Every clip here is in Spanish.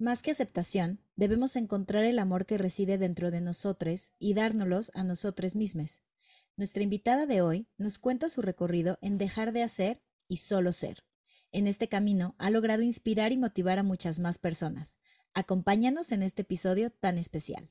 Más que aceptación, debemos encontrar el amor que reside dentro de nosotros y dárnoslos a nosotros mismos. Nuestra invitada de hoy nos cuenta su recorrido en dejar de hacer y solo ser. En este camino ha logrado inspirar y motivar a muchas más personas. Acompáñanos en este episodio tan especial.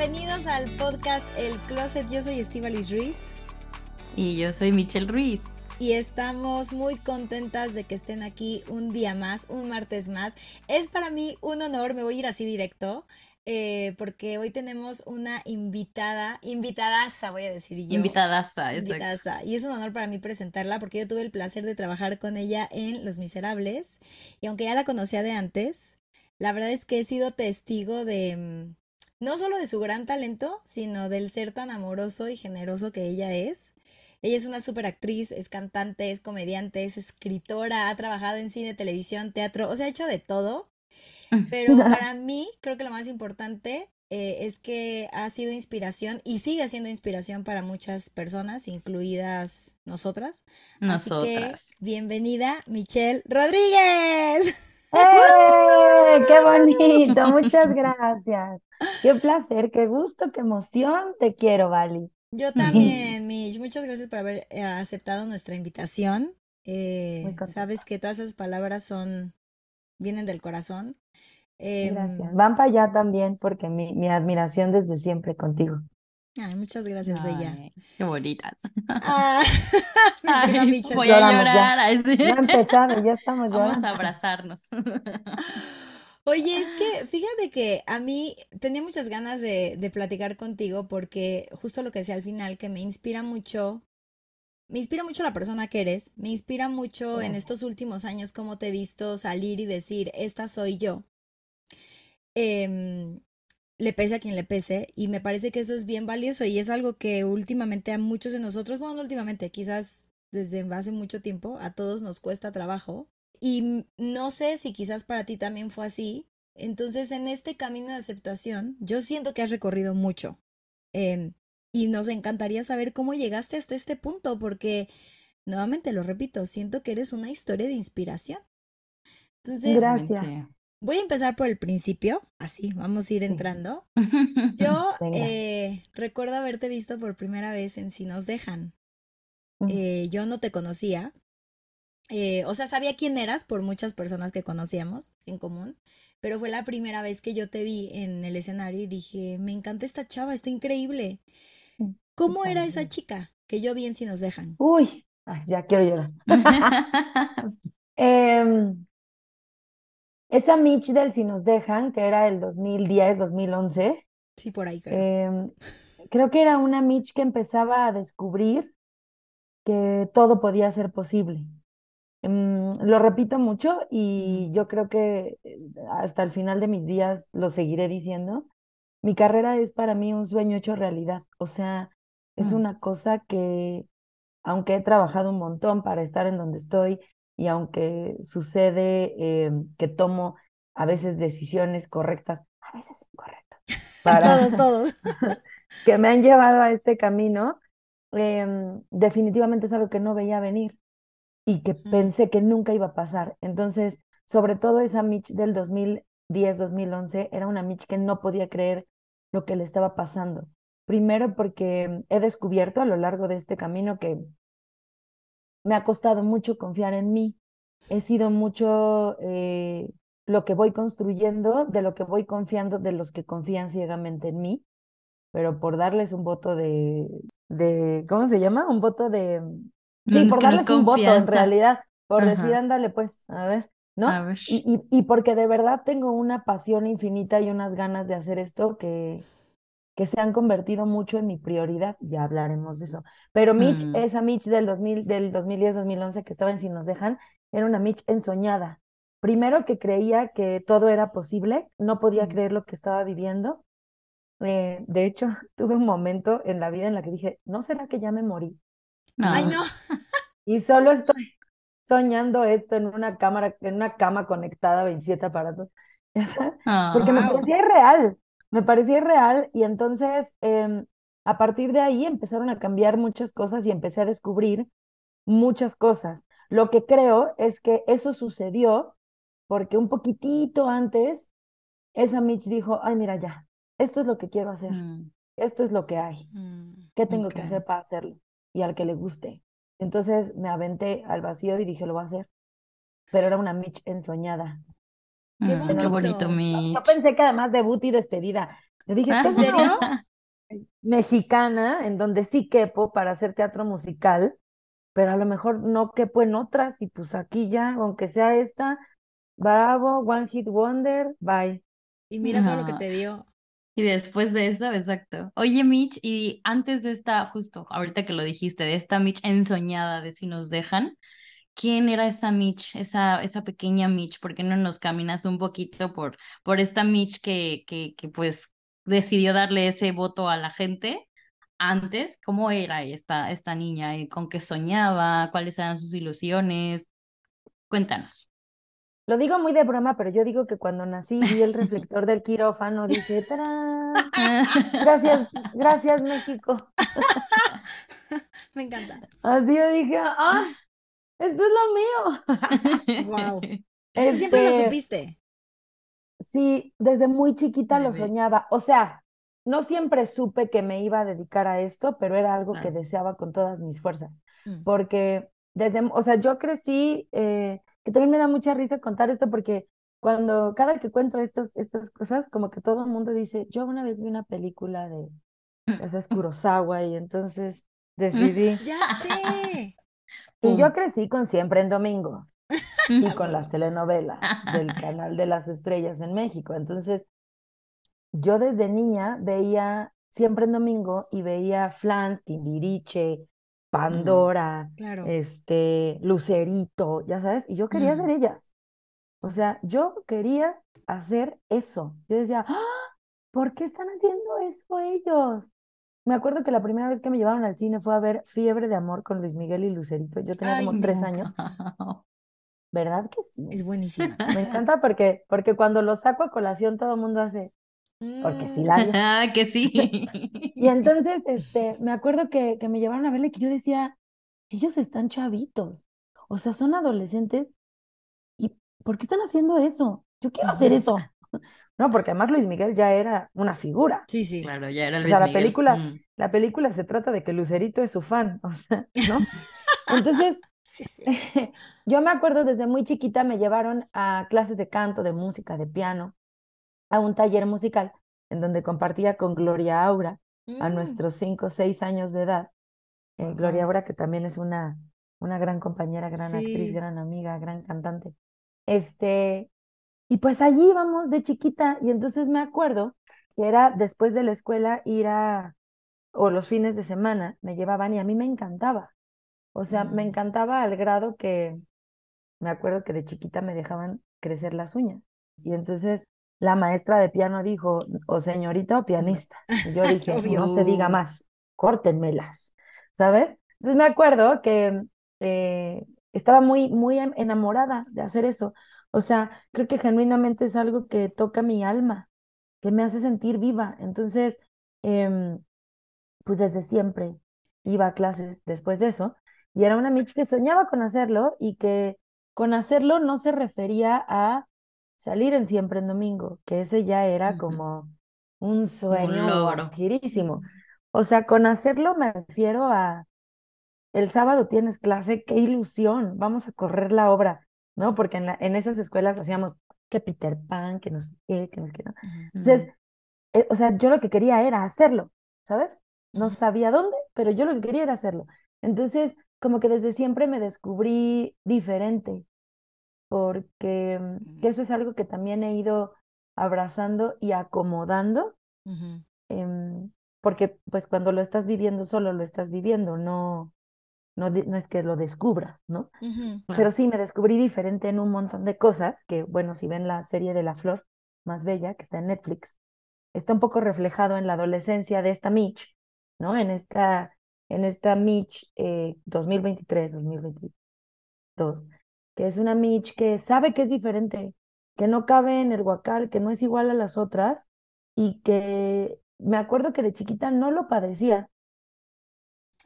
Bienvenidos al podcast El Closet. Yo soy Estivalis Ruiz Y yo soy Michelle Ruiz. y estamos muy contentas de que estén aquí un día más, un martes más. Es para mí un honor, me voy a ir así directo, eh, porque hoy tenemos una invitada, invitadaza, voy a decir yo. Invitadaza. exacto. Invitadaza. Y es un honor para mí presentarla porque yo tuve el placer de trabajar con ella en Los Miserables. Y aunque ya la conocía de antes, la verdad es que he sido testigo de mm, no solo de su gran talento, sino del ser tan amoroso y generoso que ella es. Ella es una super actriz, es cantante, es comediante, es escritora, ha trabajado en cine, televisión, teatro, o sea, ha hecho de todo. Pero para mí, creo que lo más importante eh, es que ha sido inspiración y sigue siendo inspiración para muchas personas, incluidas nosotras. Así que, Nosotras. bienvenida, Michelle Rodríguez. ¡Eh! ¡Qué bonito! Muchas gracias. Qué placer, qué gusto, qué emoción. Te quiero, Vali. Yo también, Mish. Muchas gracias por haber eh, aceptado nuestra invitación. Eh, sabes que todas esas palabras son, vienen del corazón. Em, Gracias. Van para allá también, porque mi, mi admiración desde siempre contigo. Ay, muchas gracias, Bella. Qué bonitas. Ah, Ay, Micha voy a ya. llorar. Ya ha empezado, ya estamos Vamos llorando. a abrazarnos. Oye, es que fíjate que a mí tenía muchas ganas de, de platicar contigo porque justo lo que decía al final, que me inspira mucho, me inspira mucho la persona que eres, me inspira mucho en estos últimos años cómo te he visto salir y decir, esta soy yo. Em, le pese a quien le pese y me parece que eso es bien valioso y es algo que últimamente a muchos de nosotros, bueno, no últimamente, quizás desde hace mucho tiempo, a todos nos cuesta trabajo y no sé si quizás para ti también fue así. Entonces, en este camino de aceptación, yo siento que has recorrido mucho. em, y nos encantaría saber cómo llegaste hasta este punto, porque, nuevamente lo repito, siento que eres una historia de inspiración. Entonces, Gracias. Voy a empezar por el principio, así, vamos a ir entrando. Yo eh, recuerdo haberte visto por primera vez en Si nos dejan. Mm. Eh, yo no te conocía. eh, o sea, sabía quién eras por muchas personas que conocíamos en común, pero fue la primera vez que yo te vi en el escenario y dije, me encanta esta chava, está increíble. Mm, ¿Cómo era esa chica que yo vi en Si nos dejan? Uy, ay, ya quiero llorar. Em, esa Mitch del Si nos dejan, que era el 2010, 2011, Sí, por ahí creo. em, creo que era una Mitch que empezaba a descubrir que todo podía ser posible. Em, lo repito mucho y yo creo que eh, hasta el final de mis días lo seguiré diciendo. Mi carrera es para mí un sueño hecho realidad. O sea, es Mm. una cosa que, aunque he trabajado un montón para estar en donde estoy y aunque sucede em, que tomo a veces decisiones correctas, a veces incorrectas, para Todos, todos. que me han llevado a este camino, em, definitivamente es algo que no veía venir y que Mm. pensé que nunca iba a pasar. Entonces, sobre todo esa Mitch del 2010, 2011, era una Mitch que no podía creer lo que le estaba pasando. Primero porque he descubierto a lo largo de este camino que me ha costado mucho confiar en mí. He sido mucho eh, lo que voy construyendo, de lo que voy confiando, de los que confían ciegamente en mí, pero por darles un voto de, de, ¿cómo se llama? Un voto de, sí, No, es por darles un voto en realidad, por decir, ándale, pues, a ver, ¿no? A ver. Y, y, y porque de verdad tengo una pasión infinita y unas ganas de hacer esto que, que se han convertido mucho en mi prioridad, ya hablaremos de eso. Pero Mitch, Mm. esa Mitch del 2000, del 2010-2011 que estaba en Si nos dejan, era una Mitch ensoñada. primero que creía que todo era posible, no podía creer lo que estaba viviendo. Eh, de hecho, tuve un momento en la vida en la que dije, ¿no será que ya me morí? Ay, no. Y solo estoy soñando esto en una cámara, en una cama conectada, 27 aparatos. Porque me parecía irreal, me parecía irreal y entonces em, a partir de ahí empezaron a cambiar muchas cosas y empecé a descubrir muchas cosas. Lo que creo es que eso sucedió porque un poquitito antes esa Mitch dijo, ay, mira ya, esto es lo que quiero hacer, Mm, esto es lo que hay, Mm. ¿qué tengo que hacer para hacerlo? Y al que le guste. Entonces me aventé al vacío y dije, lo voy a hacer. Pero era una Mitch ensoñada. Qué mm, bonito. bonito, Yo pensé que además debut y despedida. Yo dije, esta ¿En es una serio? mexicana en donde sí quepo para hacer teatro musical, pero a lo mejor no quepo en otras y pues aquí ya, aunque sea esta, bravo, One Hit Wonder, bye. Y mira todo lo que Ah. te dio. Y después de eso, exacto. Oye, Mitch, y antes de esta, justo ahorita que lo dijiste, de esta Mitch ensoñada de si nos dejan, ¿quién era esa Mitch, esa, esa pequeña Mitch? ¿Por qué no nos caminas un poquito por, por esta Mitch que, que, que pues decidió darle ese voto a la gente antes? ¿Cómo era esta, esta niña? ¿Y ¿Con qué soñaba? ¿Cuáles eran sus ilusiones? Cuéntanos. Lo digo muy de broma, pero yo digo que cuando nací vi el reflector del quirófano, dije, ¡tarán! Gracias, gracias México. Me encanta. Así yo dije, ¡ah! Esto es lo mío. O sea, siempre lo Este, supiste. Sí, desde muy chiquita lo soñaba. O sea, no siempre supe que me iba a dedicar a esto, pero era algo que deseaba con todas mis fuerzas. Mm. Porque desde, o sea, yo crecí, eh, que también me da mucha risa contar esto porque cuando, cada que cuento estas, estas cosas, como que todo el mundo dice, yo una vez vi una película de, esa es Kurosawa y entonces decidí. Ya sé. Y yo Pum. crecí con Siempre en Domingo y con las telenovelas del canal de las estrellas en México. Entonces, yo desde niña veía siempre en domingo y veía Flans, Timbiriche, Pandora, Claro. este, Lucerito, ya sabes, y yo quería ser Mm. ellas. O sea, yo quería hacer eso. Yo decía, ¡Ah! ¿por qué están haciendo eso ellos? Me acuerdo que la primera vez que me llevaron al cine fue a ver Fiebre de Amor con Luis Miguel y Lucerito. Yo tenía Ay, como tres no. años. ¿Verdad que sí? Es buenísima. Me encanta porque, porque cuando lo saco a colación todo el mundo hace, porque sí la vi. Ah, que sí. Y entonces, este, me acuerdo que, que me llevaron a verle que yo decía, ellos están chavitos, o sea, son adolescentes, ¿y por qué están haciendo eso? Yo quiero hacer eso. No, porque además Luis Miguel ya era una figura. Sí, sí. Claro, ya era O Luis sea, la Miguel. película, Mm. la película se trata de que Lucerito es su fan, o sea, ¿no? Entonces, Sí, sí. yo me acuerdo desde muy chiquita me llevaron a clases de canto, de música, de piano, a un taller musical en donde compartía con Gloria Aura a Mm. nuestros cinco o seis años de edad. Eh, Gloria. Aura, que también es una, una gran compañera, gran actriz, gran amiga, gran cantante. Este, y pues allí íbamos de chiquita, y entonces me acuerdo que era después de la escuela ir a, o los fines de semana, me llevaban y a mí me encantaba. O sea, me Mm. encantaba al grado que me acuerdo que de chiquita me dejaban crecer las uñas. Y entonces la maestra de piano dijo, o señorita o pianista. Y yo dije, no se diga más, córtenmelas, ¿sabes? Entonces me acuerdo que eh, estaba muy, muy enamorada de hacer eso. O sea, creo que genuinamente es algo que toca mi alma, que me hace sentir viva. Entonces, em, pues desde siempre iba a clases después de eso. Y era una Mitch que soñaba con hacerlo y que con hacerlo no se refería a salir en Siempre en Domingo, que ese ya era como un sueño logro. guajirísimo. O sea, con hacerlo me refiero a el sábado tienes clase, qué ilusión, vamos a correr la obra, ¿no? Porque en, la- en esas escuelas hacíamos que Peter Pan, que no sé qué, que no sé qué. Entonces, eh, o sea, yo lo que quería era hacerlo, ¿sabes? No sabía dónde, pero yo lo que quería era hacerlo. Entonces, como que desde siempre me descubrí diferente, porque mm, eso es algo que también he ido abrazando y acomodando, em, porque pues cuando lo estás viviendo solo, lo estás viviendo, no, no, no es que lo descubras, ¿no? Pero sí, me descubrí diferente en un montón de cosas, que bueno, si ven la serie de La Flor más bella, que está en Netflix, está un poco reflejado en la adolescencia de esta Mitch, ¿no? En esta, en esta Mitch eh, 2023, 2022, que es una Mitch que sabe que es diferente, que no cabe en el huacal, que no es igual a las otras, y que me acuerdo que de chiquita no lo padecía,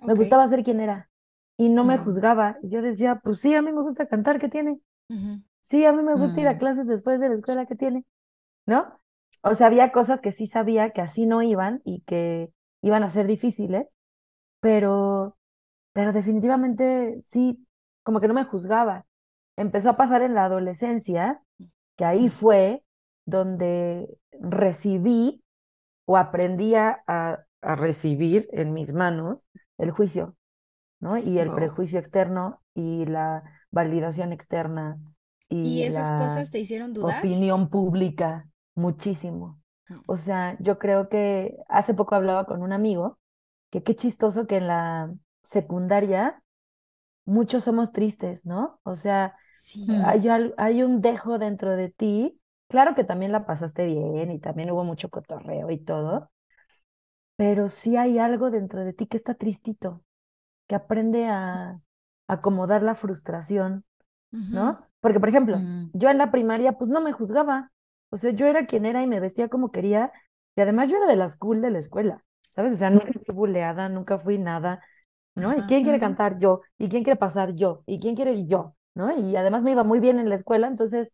me gustaba ser quien era, y no me juzgaba. Y yo decía, pues sí, a mí me gusta cantar, ¿qué tiene? Sí, a mí me gusta ir a Mm. clases después de la escuela, ¿qué tiene? ¿No? O sea, había cosas que sí sabía que así no iban y que iban a ser difíciles, pero, pero definitivamente sí, como que no me juzgaba. Empezó a pasar en la adolescencia, que ahí fue donde recibí o aprendí a a recibir en mis manos el juicio, ¿no? Y el Wow. prejuicio externo y la validación externa ¿Y y esas la cosas te hicieron dudar? opinión pública, muchísimo. Mm. O sea, yo creo que hace poco hablaba con un amigo que qué chistoso que en la secundaria muchos somos tristes, ¿no? O sea, Sí. Hay, hay un dejo dentro de ti. Claro que también la pasaste bien y también hubo mucho cotorreo y todo, pero sí hay algo dentro de ti que está tristito, que aprende a acomodar la frustración. ¿no? Porque, por ejemplo, Mm. yo en la primaria pues no me juzgaba, o sea, yo era quien era y me vestía como quería, y además yo era de las cool de la escuela, ¿sabes? O sea, nunca fui buleada, nunca fui nada, ¿no? ¿Y quién quiere cantar? Yo, ¿y quién quiere pasar? Yo, ¿y quién quiere? Yo, ¿no? Y además me iba muy bien en la escuela, entonces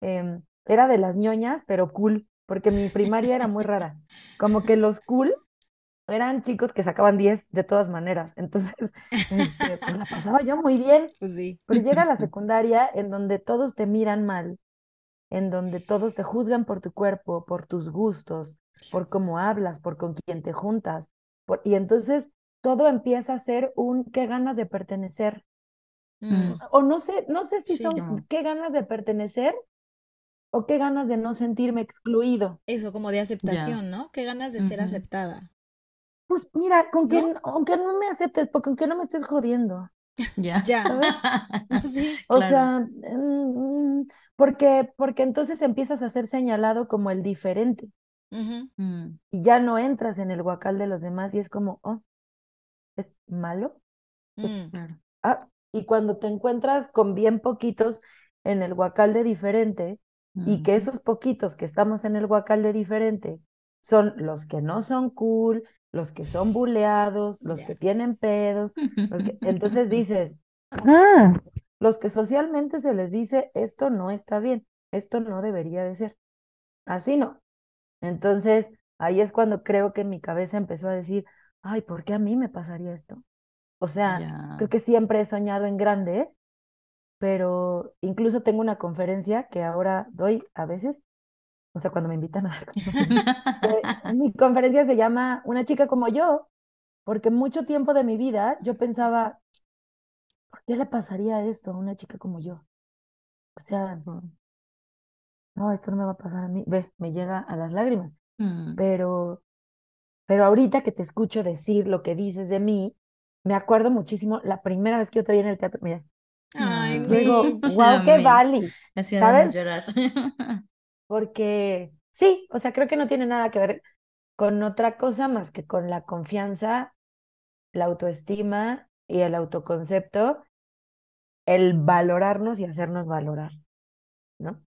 em, era de las ñoñas, pero cool, porque mi primaria era muy rara, como que los cool eran chicos que sacaban 10 de todas maneras, entonces este, pues la pasaba yo muy bien. Pues sí. Pero llega la secundaria en donde todos te miran mal, en donde todos te juzgan por tu cuerpo, por tus gustos, por cómo hablas, por con quién te juntas. por- y entonces todo empieza a ser un qué ganas de pertenecer. Mm. O no sé, no sé si Sí. son No. qué ganas de pertenecer o qué ganas de no sentirme excluido. Eso, como de aceptación, ¿no? Qué ganas de ser aceptada. Pues mira, con que, aunque no me aceptes, porque aunque no me estés jodiendo. Ya. Ya. Sí. O Claro. sea, mm, mm, porque, porque entonces empiezas a ser señalado como el diferente. Mm. y ya no entras en el guacal de los demás y es como, oh, ¿es malo? Mm. Claro. Ah, y cuando te encuentras con bien poquitos en el guacal de diferente y que esos poquitos que estamos en el guacal de diferente son los que no son cool, los que son buleados, los que tienen pedos, los que- entonces dices, ah, los que socialmente se les dice esto no está bien, esto no debería de ser. Así no. Entonces, ahí es cuando creo que mi cabeza empezó a decir, ay, ¿por qué a mí me pasaría esto? O sea, creo que siempre he soñado en grande, pero incluso tengo una conferencia que ahora doy a veces, o sea, cuando me invitan a dar conferencias. que Mi conferencia se llama Una chica como yo, porque mucho tiempo de mi vida yo pensaba, ¿por qué le pasaría esto a una chica como yo? O sea, no, esto no me va a pasar a mí. Ve, me llega a las lágrimas. Mm. Pero, pero ahorita que te escucho decir lo que dices de mí, me acuerdo muchísimo la primera vez que yo te vi en el teatro. Mira, Ay, digo, wow, qué. Haciéndonos ¿sabes? llorar. Porque sí, o sea, creo que no tiene nada que ver con otra cosa más que con la confianza, la autoestima y el autoconcepto, el valorarnos y hacernos valorar, ¿no?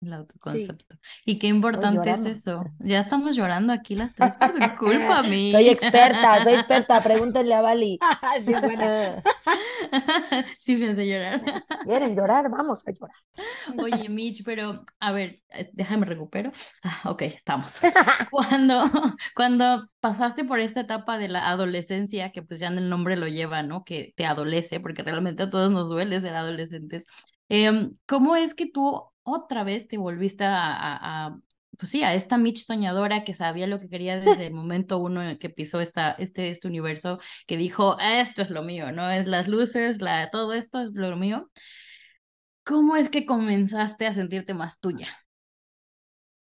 El Sí. autoconcepto. Y qué importante es eso. Ya estamos llorando aquí las tres por tu culpa, mi. Soy experta, soy experta, pregúntenle a Vali. Sí, buena. Sí, hace llorar. ¿Quieren llorar? Vamos a llorar. Oye, Mitch, pero a ver, eh, déjame recupero. Ah, ok, estamos. Cuando, cuando pasaste por esta etapa de la adolescencia, que pues ya en el nombre lo lleva, ¿no? Que te adolece, porque realmente a todos nos duele ser adolescentes. em, ¿cómo es que tú otra vez te volviste a, a- a, pues sí, a esta Mitch soñadora que sabía lo que quería desde el momento uno en que pisó esta, este, este universo, que dijo, esto es lo mío, ¿no? Es las luces, la, todo esto es lo mío. ¿Cómo es que comenzaste a sentirte más tuya?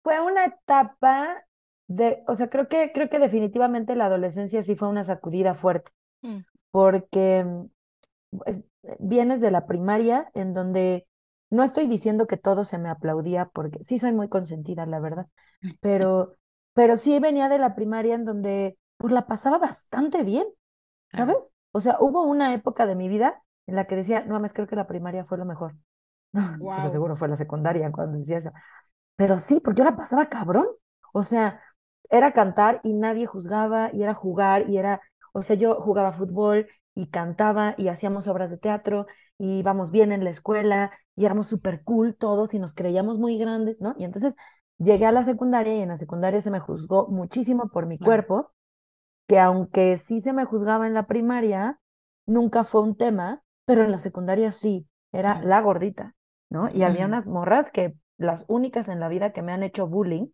Fue una etapa de, o sea, creo que, creo que definitivamente la adolescencia sí fue una sacudida fuerte, Mm. porque mm, es- vienes de la primaria en donde no estoy diciendo que todo se me aplaudía porque sí soy muy consentida, la verdad, pero, pero sí venía de la primaria en donde pues la pasaba bastante bien. ¿sabes? O sea, hubo una época de mi vida en la que decía, no mames, creo que la primaria fue lo mejor. No, pues Wow. seguro fue la secundaria cuando decía eso. Pero sí, porque yo la pasaba cabrón. O sea, era cantar y nadie juzgaba, y era jugar, y era, o sea, yo jugaba fútbol y cantaba y hacíamos obras de teatro y íbamos bien en la escuela y éramos súper cool todos y nos creíamos muy grandes, ¿no? Y entonces llegué a la secundaria y en la secundaria se me juzgó muchísimo por mi Claro. cuerpo, que aunque sí se me juzgaba en la primaria, nunca fue un tema, pero en la secundaria sí, era Claro. la gordita, ¿no? Y había unas morras que las únicas en la vida que me han hecho bullying,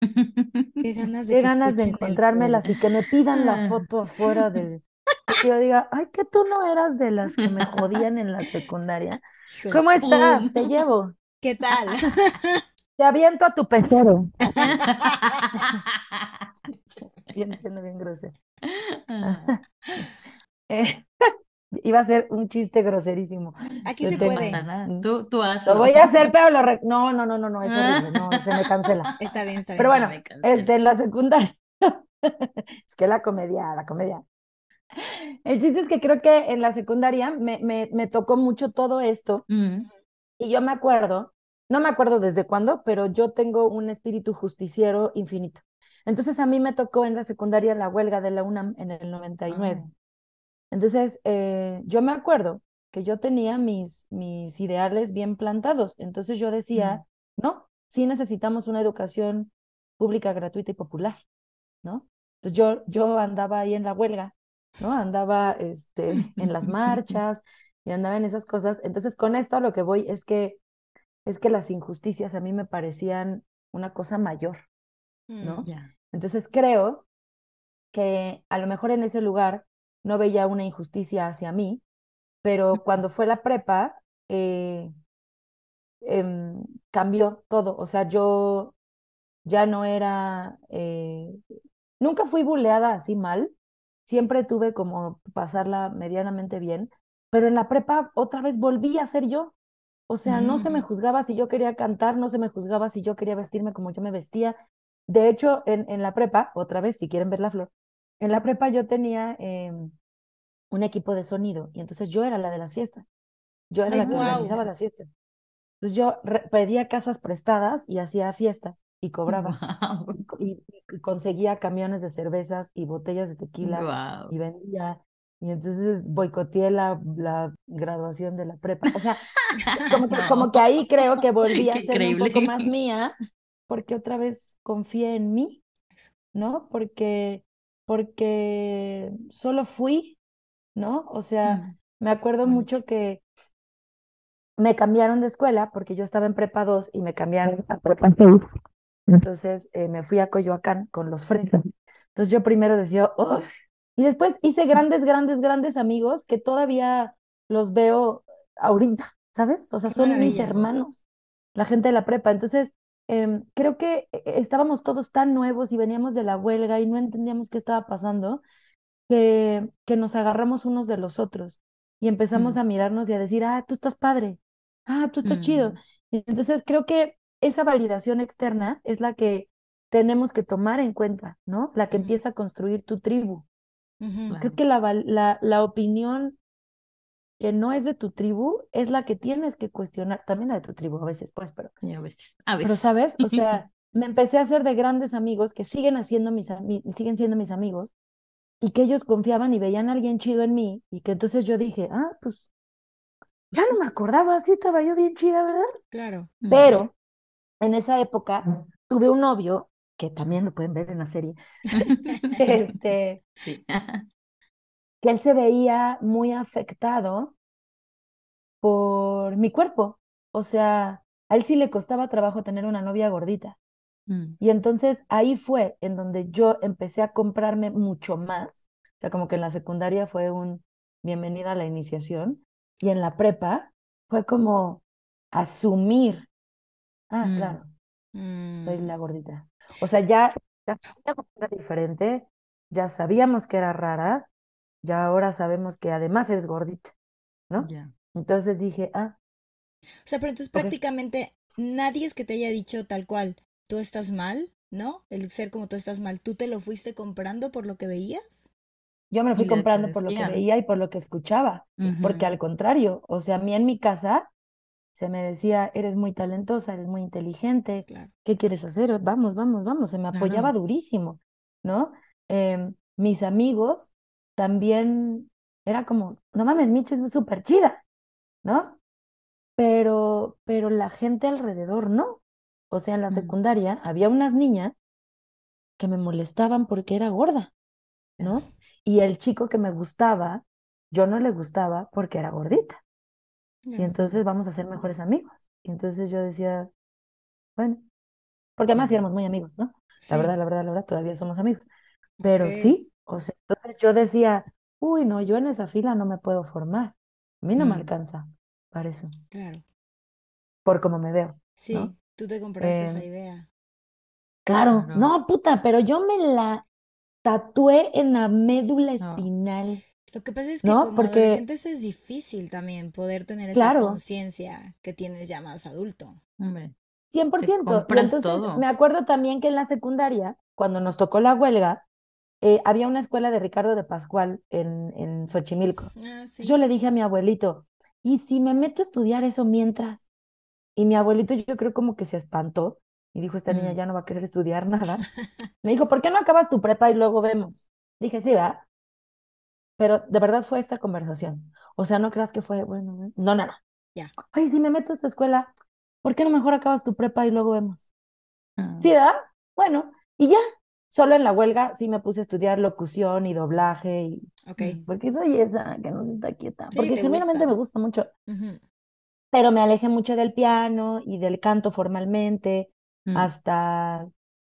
Qué ganas de qué ganas de encontrármelas y que me pidan la Ah. foto afuera de... Que yo diga, ay, que tú no eras de las que me jodían en la secundaria. ¿Cómo estás? Te llevo. ¿Qué tal? Te aviento a tu pecero. Viene siendo bien grosero. Ah, Eh, iba a ser un chiste groserísimo. Aquí Yo se puede. Tú, tú Lo hazlo. voy a hacer, pero lo... re- No, no, no, no, no, es horrible. No, se me cancela. Está bien, está bien. Pero bueno, este, en la secundaria. Es que la comedia, la comedia. El chiste es que creo que en la secundaria me, me, me tocó mucho todo esto Mm, y yo me acuerdo, no me acuerdo desde cuándo, pero yo tengo un espíritu justiciero infinito. Entonces a mí me tocó en la secundaria la huelga de la UNAM en el 99. ah, Entonces, eh, yo me acuerdo que yo tenía mis, mis ideales bien plantados. Entonces yo decía, no, sí necesitamos una educación pública, gratuita y popular, ¿no? Entonces yo, yo andaba ahí en la huelga, ¿no? Andaba este, en las marchas y andaba en esas cosas. Entonces con esto a lo que voy es que, es que las injusticias a mí me parecían una cosa mayor. ¿no? Mm, ya. Entonces creo que a lo mejor en ese lugar no veía una injusticia hacia mí, pero cuando fue la prepa, eh, em, cambió todo. O sea, yo ya no era, eh, nunca fui buleada así mal, siempre tuve como pasarla medianamente bien, pero en la prepa otra vez volví a ser yo. O sea, no se me Mm. juzgaba si yo quería cantar, no se me juzgaba si yo quería vestirme como yo me vestía. De hecho, en, en la prepa, otra vez, si quieren ver la flor, en la prepa yo tenía em, un equipo de sonido y entonces yo era la de las fiestas. Yo era Ay, la que organizaba las fiestas. Entonces yo pedía casas prestadas y hacía fiestas y cobraba y, co- y- y conseguía camiones de cervezas y botellas de tequila y vendía. Y entonces boicoteé la, la graduación de la prepa. O sea, como que, como que ahí creo que volví a Qué ser un poco más mía, porque otra vez confié en mí. ¿no? Porque, porque solo fui, ¿no? O sea, Mm, me acuerdo mucho que me cambiaron de escuela porque yo estaba en prepa 2 y me cambiaron a prepa 6. Entonces eh, me fui a Coyoacán con los fresas. Entonces yo primero decía, "Uf", y después hice grandes, grandes, grandes amigos que todavía los veo ahorita, ¿sabes? O sea, Qué son mis hermanos, la gente de la prepa. Entonces, em, creo que eh, estábamos todos tan nuevos y veníamos de la huelga y no entendíamos qué estaba pasando, que, que nos agarramos unos de los otros y empezamos Mm. a mirarnos y a decir, ah, tú estás padre, ah, tú estás chido. Mm, Y Entonces, creo que esa validación externa es la que tenemos que tomar en cuenta, ¿no? La que Ujú. empieza a construir tu tribu. Ujú. Claro. Creo que la, la, la opinión que no es de tu tribu es la que tienes que cuestionar, también la de tu tribu a veces, pues, pero, y a veces, a pero veces. ¿sabes? O sea, me empecé a hacer de grandes amigos que siguen haciendo mis, siguen siendo mis amigos y que ellos confiaban y veían a alguien chido en mí y que entonces yo dije, ah, pues ya no me acordaba, sí estaba yo bien chida, ¿verdad? Claro. Pero en esa época tuve un novio, que también lo pueden ver en la serie, que, este, Sí. que él se veía muy afectado por mi cuerpo. O sea, a él sí le costaba trabajo tener una novia gordita. Mm, Y entonces ahí fue en donde yo empecé a comprarme mucho más. O sea, como que en la secundaria fue un bienvenida a la iniciación. Y en la prepa fue como asumir. Ah, Mm. claro, soy Mm, la gordita. O sea, ya, ya era diferente, ya sabíamos que era rara, ya ahora sabemos que además es gordita. ¿no? Ya. Entonces dije, ah, O sea, pero entonces Ok. prácticamente nadie es que te haya dicho tal cual, tú estás mal, ¿no? El ser como tú estás mal, ¿tú te lo fuiste comprando por lo que veías? yo me lo fui comprando por lo que veía y por lo que escuchaba, porque al contrario, o sea, a mí en mi casa se me decía, eres muy talentosa, eres muy inteligente, Claro. ¿qué quieres hacer? Vamos, vamos, vamos, se me apoyaba Claro. durísimo, ¿no? Em, mis amigos también era como, no mames, Mitch es súper chida, ¿no? Pero, pero la gente alrededor no. O sea, en la Mm. secundaria había unas niñas que me molestaban porque era gorda, ¿no? Y el chico que me gustaba, yo no le gustaba porque era gordita. Y entonces vamos a ser mejores amigos. Y entonces yo decía, bueno, porque además éramos muy amigos, ¿no? Sí, La verdad, la verdad, la verdad, todavía somos amigos. Pero sí, o sea, entonces yo decía, uy, no, yo en esa fila no me puedo formar. A mí no me Mm. alcanza para eso, claro. por cómo me veo, ¿no? Sí, tú te compraste esa Em, idea. claro, no, puta, pero yo me la tatué en la médula. No. Lo que pasa es que ¿no? como Porque, adolescentes es difícil también poder tener esa claro, conciencia que tienes ya más adulto. Hombre, te 100%. Y compras entonces me todo. acuerdo también que en la secundaria, cuando nos tocó la huelga, eh, había una escuela de Ricardo de Pascual en, en Xochimilco. Ah, Entonces yo sí. le dije a mi abuelito, ¿y si me meto a estudiar eso mientras? Y mi abuelito yo creo como que se espantó y dijo, esta niña Mm. ya no va a querer estudiar nada. Me dijo, ¿por qué no acabas tu prepa y luego vemos? Dije, sí, ¿verdad? Pero de verdad fue esta conversación. O sea, no creas que fue, bueno, no, no, no. Ya. Oye, si me meto a esta escuela, ¿por qué no mejor acabas tu prepa y luego vemos? Ah, Sí, ¿verdad? Bueno, y ya. Solo en la huelga sí me puse a estudiar locución y doblaje, y... Ok. mm, porque soy esa que no se está quieta. Sí, Porque te genuinamente gusta. me gusta mucho. Pero me alejé mucho del piano y del canto formalmente, mm. hasta,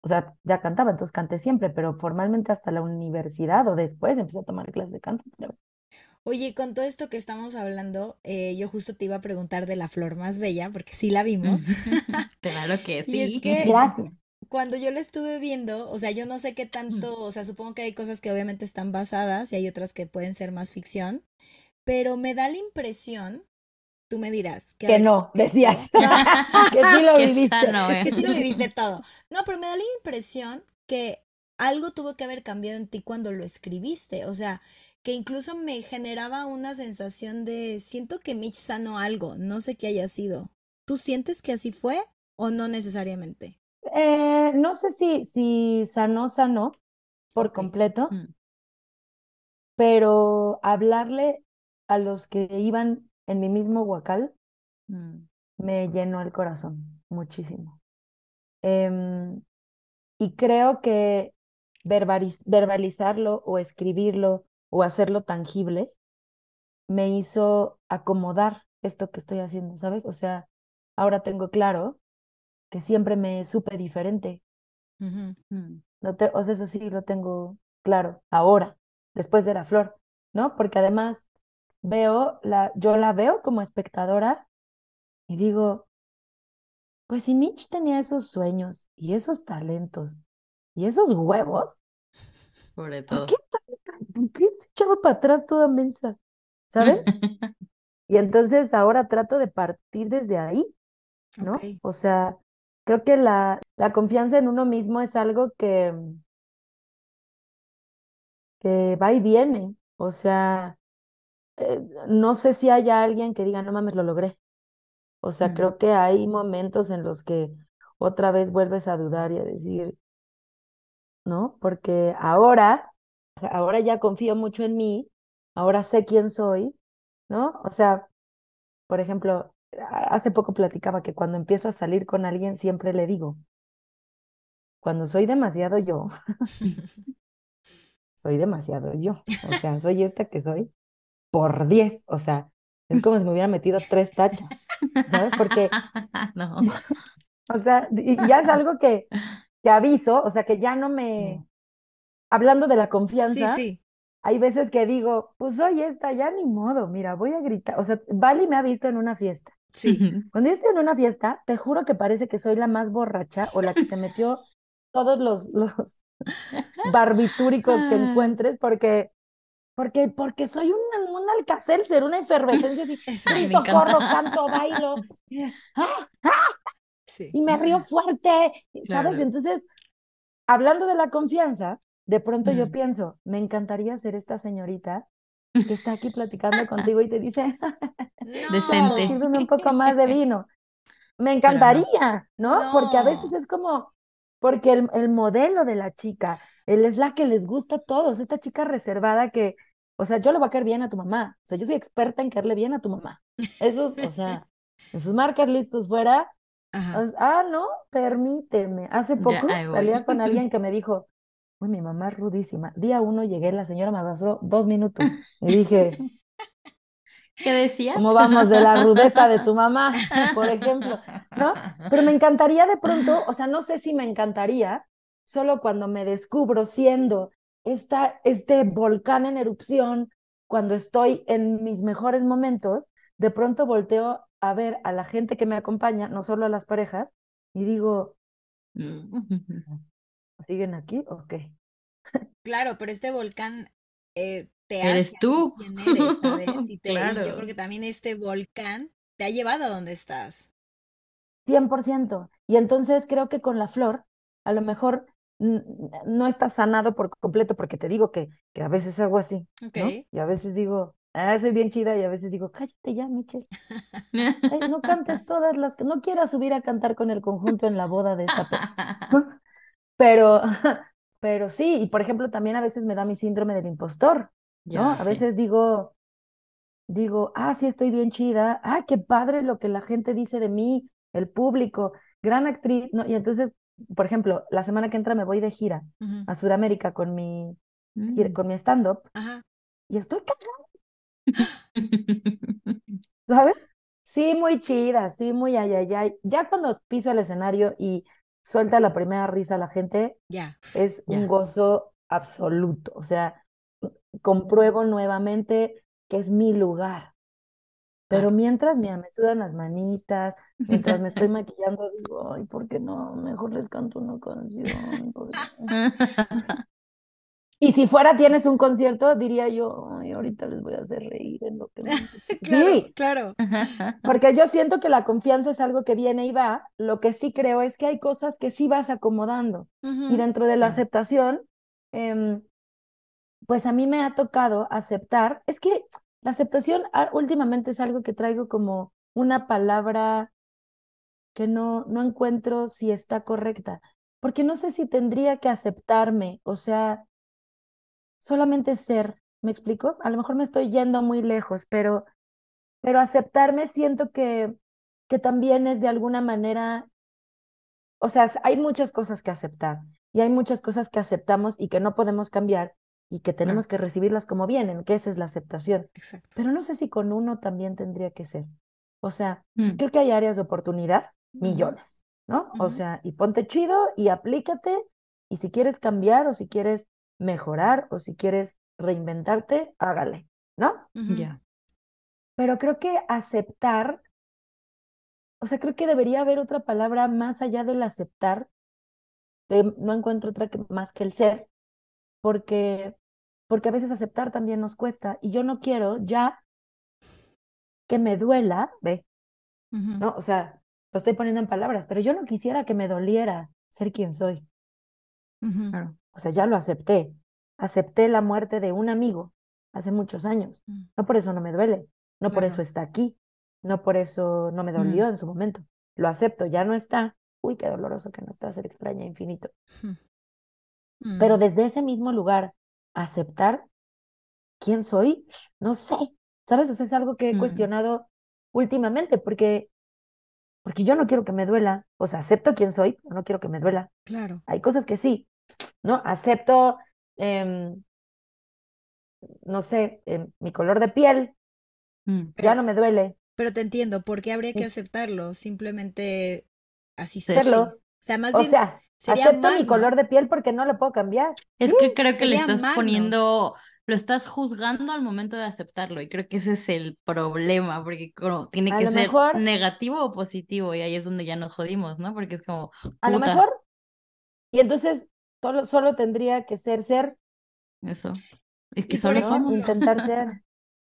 o sea, ya cantaba, entonces canté siempre, pero formalmente hasta la universidad o después empecé a tomar clases de canto. Oye, con todo esto que estamos hablando, eh, yo justo te iba a preguntar de la flor más bella, porque sí la vimos. Claro que Y es sí. que Gracias. cuando yo la estuve viendo, o sea, yo no sé qué tanto, o sea, supongo que hay cosas que obviamente están basadas y hay otras que pueden ser más ficción, pero me da la impresión, tú me dirás, que no, decías. no, Que sí lo viviste. sano, ¿eh? que sí lo viviste todo. No, pero me da la impresión que algo tuvo que haber cambiado en ti cuando lo escribiste, o sea, que incluso me generaba una sensación de, siento que Mitch sanó algo, no sé qué haya sido. ¿Tú sientes que así fue o no necesariamente? Eh, no sé si, si sanó, sanó por completo, Mm, pero hablarle a los que iban en mi mismo huacal mm, me llenó el corazón muchísimo. Em, y creo que verbaliz- verbalizarlo o escribirlo o hacerlo tangible me hizo acomodar esto que estoy haciendo, ¿sabes? O sea, ahora tengo claro que siempre me supe diferente. Mm. No te- o sea, eso sí lo tengo claro ahora, después de la flor, ¿no? Porque además veo la, yo la veo como espectadora y digo, pues si Mitch tenía esos sueños y esos talentos y esos huevos, Sobre ¿por todo. qué, por qué se echaba para atrás toda mensa? ¿Sabes? Y entonces ahora trato de partir desde ahí, ¿no? O sea, creo que la, la confianza en uno mismo es algo que, que va y viene. O sea, eh, no sé si haya alguien que diga, no mames, lo logré. O sea, creo que hay momentos en los que otra vez vuelves a dudar y a decir, ¿no? Porque ahora, ahora ya confío mucho en mí, ahora sé quién soy, ¿no? O sea, por ejemplo, hace poco platicaba que cuando empiezo a salir con alguien siempre le digo, cuando soy demasiado yo, soy demasiado yo. O sea, soy esta que soy por 10. O sea, es como si me hubiera metido tres tachas, ¿sabes? Porque, No. o sea, y ya es algo que, que aviso, o sea, que ya no me, hablando de la Sí, confianza, sí. hay veces que digo, pues soy esta, ya ni modo, mira, voy a gritar. O sea, Vali me ha visto en una fiesta. Sí. Cuando yo estoy en una fiesta, te juro que parece que soy la más borracha o la que se metió todos los, los barbitúricos que Ah. encuentres, porque Porque, porque soy un, un alcacelser, una efervescencia así. Grito, corro, canto, bailo. ¡Ah! ¡Ah! Sí. y me río fuerte, ¿sabes? Claro. Entonces, hablando de la confianza, de pronto yo Mm. pienso, me encantaría ser esta señorita que está aquí platicando contigo y te dice, Decente. Sírveme un poco más de vino. Me Pero no. encantaría, ¿no? Porque a veces es como, porque el, el modelo de la chica, él es la que les gusta a todos, esta chica reservada que, o sea, yo le voy a caer bien a tu mamá, o sea, yo soy experta en caerle bien a tu mamá. Eso, o sea, esos marcas listos fuera, Ajá. Ah, no, permíteme. Hace poco salía con alguien que me dijo, uy, mi mamá es rudísima. Día uno llegué, la señora me abrazó dos minutos y dije, ¿Qué decías? ¿cómo vamos de la rudeza de tu mamá, por ejemplo? ¿No? Pero me encantaría de pronto, o sea, no sé si me encantaría, solo cuando me descubro siendo esta, este volcán en erupción, cuando estoy en mis mejores momentos, de pronto volteo a ver a la gente que me acompaña, no solo a las parejas, y digo, ¿siguen aquí? Ok. Claro, pero este volcán eh, te Eres hace tú. quien eres, ¿sabes? Y, te, y yo Claro. creo que también este volcán te ha llevado a donde estás. 100%. Y entonces creo que con la flor, a lo mejor mm, no está sanado por completo, porque te digo que, que a veces hago así. Y a veces digo, ah, soy bien chida, y a veces digo, cállate ya, Michelle. Ay, no cantes todas las que no quieras subir a cantar con el conjunto en la boda de esta persona. Pero, pero sí, y por ejemplo, también a veces me da mi síndrome del impostor, ¿no? A sí. veces digo, digo, ah, sí, estoy bien chida, ah, qué padre lo que la gente dice de mí, el público, gran actriz, ¿no? Y entonces, por ejemplo, la semana que entra me voy de gira a Sudamérica con mi, Mm. con mi stand-up y estoy cagada, ¿sabes? Sí, muy chida, sí, muy ay, ay, ay. Ya cuando piso el escenario y suelta la primera risa la gente, Ya. es un gozo absoluto. O sea, compruebo nuevamente que es mi lugar. Pero Claro. mientras, mira, me sudan las manitas, mientras me estoy maquillando, digo, ay, ¿por qué no? Mejor les canto una canción. ¿por qué no?". Y si fuera tienes un concierto, diría yo, ay, ahorita les voy a hacer reír en lo que me... Claro, Sí, claro. porque yo siento que la confianza es algo que viene y va. Lo que sí creo es que hay cosas que sí vas acomodando. Y Ujú. dentro de la aceptación, em, pues a mí me ha tocado aceptar. Es que la aceptación ah, últimamente es algo que traigo como una palabra que no, no encuentro si está correcta, porque no sé si tendría que aceptarme, o sea, solamente ser, ¿me explico? A lo mejor me estoy yendo muy lejos, pero, pero aceptarme siento que, que también es de alguna manera, o sea, hay muchas cosas que aceptar y hay muchas cosas que aceptamos y que no podemos cambiar y que tenemos que recibirlas como vienen, que esa es la aceptación. Exacto. Pero no sé si con uno también tendría que ser. O sea, Mm. creo que hay áreas de oportunidad, millones, ¿no? O sea, y ponte chido y aplícate. Y si quieres cambiar o si quieres mejorar o si quieres reinventarte, hágale, ¿no? Ya. Pero creo que aceptar, o sea, creo que debería haber otra palabra más allá del aceptar, que no encuentro otra que, más que el ser, porque, porque a veces aceptar también nos cuesta y yo no quiero ya que me duela, ve. ¿no? O sea, lo estoy poniendo en palabras, pero yo no quisiera que me doliera ser quien soy. O sea, ya lo acepté. Acepté la muerte de un amigo hace muchos años. Mm. No por eso no me duele, no por eso está aquí, no por eso no me dolió en su momento. Lo acepto, ya no está. Uy, qué doloroso que no está, ser extraña infinito. Mm. Pero desde ese mismo lugar, aceptar quién soy, no sé, ¿sabes? O sea, es algo que he Mm. cuestionado últimamente porque, porque yo no quiero que me duela. O sea, acepto quién soy, pero no quiero que me duela. Claro. Hay cosas que sí, ¿no? Acepto, em, no sé, em, mi color de piel, Mm. ya no me duele. Pero te entiendo, ¿por qué habría que aceptarlo? Simplemente así. Serlo. O sea, más O bien sea, sería acepto mi color de piel porque no lo puedo cambiar. Es Sí, que creo que le estás poniendo, lo estás juzgando al momento de aceptarlo y creo que ese es el problema, porque como tiene A que ser mejor- negativo o positivo y ahí es donde ya nos jodimos, ¿no? Porque es como, a lo mejor. Y entonces solo, solo tendría que ser ser. eso. Es que Y solo somos. Intentar ser.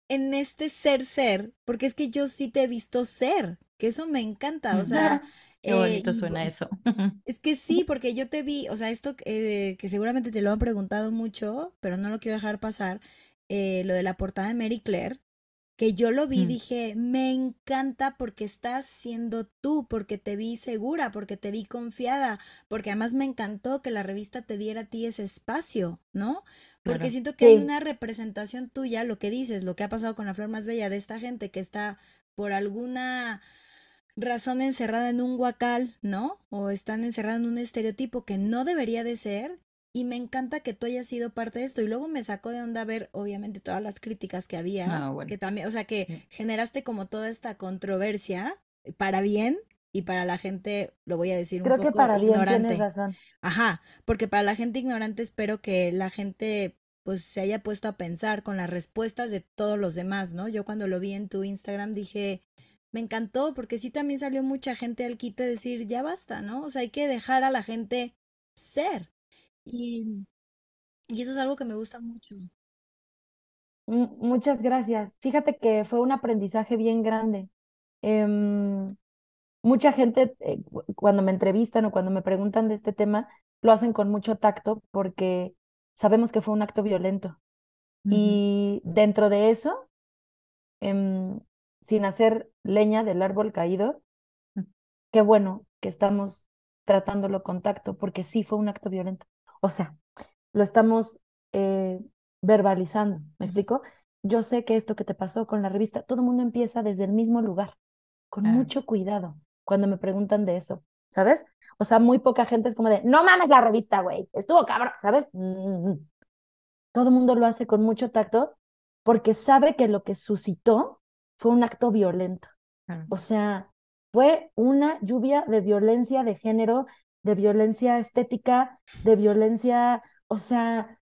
en este ser ser, porque es que yo sí te he visto ser, que eso me encanta, o sea, Qué eh, bonito suena eso. es que sí, porque yo te vi, o sea, esto eh, que seguramente te lo han preguntado mucho, pero no lo quiero dejar pasar, eh, lo de la portada de Mary Claire, que yo lo vi, Mm. dije, me encanta porque estás siendo tú, porque te vi segura, porque te vi confiada, porque además me encantó que la revista te diera a ti ese espacio, ¿no? Porque Claro. siento que hay una representación tuya, lo que dices, lo que ha pasado con la flor más bella de esta gente que está por alguna razón encerrada en un guacal, ¿no? O están encerradas en un estereotipo que no debería de ser. Y me encanta que tú hayas sido parte de esto. Y luego me sacó de onda ver, obviamente, todas las críticas que había. Ah, bueno. Que también, o sea, que Sí. generaste como toda esta controversia para bien y para la gente, lo voy a decir un Creo que poco para bien ignorante. tienes razón. Ajá, porque para la gente ignorante espero que la gente pues se haya puesto a pensar con las respuestas de todos los demás, ¿no? Yo cuando lo vi en tu Instagram dije, me encantó, porque sí también salió mucha gente al quite decir, ya basta, ¿no? O sea, hay que dejar a la gente ser. Y, y eso es algo que me gusta mucho. Muchas gracias. Fíjate que fue un aprendizaje bien grande. Em, mucha gente, eh, cu- cuando me entrevistan o cuando me preguntan de este tema, lo hacen con mucho tacto porque sabemos que fue un acto violento. Y dentro de eso, em, sin hacer leña del árbol caído, Mm. qué bueno que estamos tratándolo con tacto porque sí fue un acto violento. O sea, lo estamos eh, verbalizando, ¿me explico? Yo sé que esto que te pasó con la revista, todo el mundo empieza desde el mismo lugar, con Claro. mucho cuidado cuando me preguntan de eso, ¿sabes? O sea, muy poca gente es como de, no mames la revista, güey, estuvo cabrón, ¿sabes? Mm, Todo el mundo lo hace con mucho tacto porque sabe que lo que suscitó fue un acto violento. Claro. O sea, fue una lluvia de violencia de género, de violencia estética, de violencia, o sea,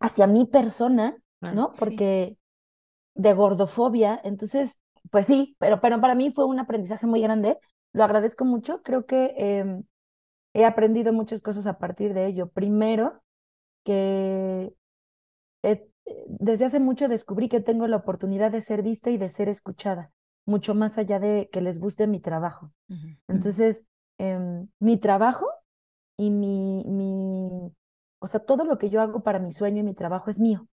hacia mi persona, Claro. ¿no? Sí. Porque de gordofobia, entonces, pues sí, pero, pero para mí fue un aprendizaje muy grande, lo agradezco mucho, creo que em, he aprendido muchas cosas a partir de ello. Primero, que he- desde hace mucho descubrí que tengo la oportunidad de ser vista y de ser escuchada, mucho más allá de que les guste mi trabajo. Entonces, em, mi trabajo y mi, mi, o sea, todo lo que yo hago para mi sueño y mi trabajo es mío,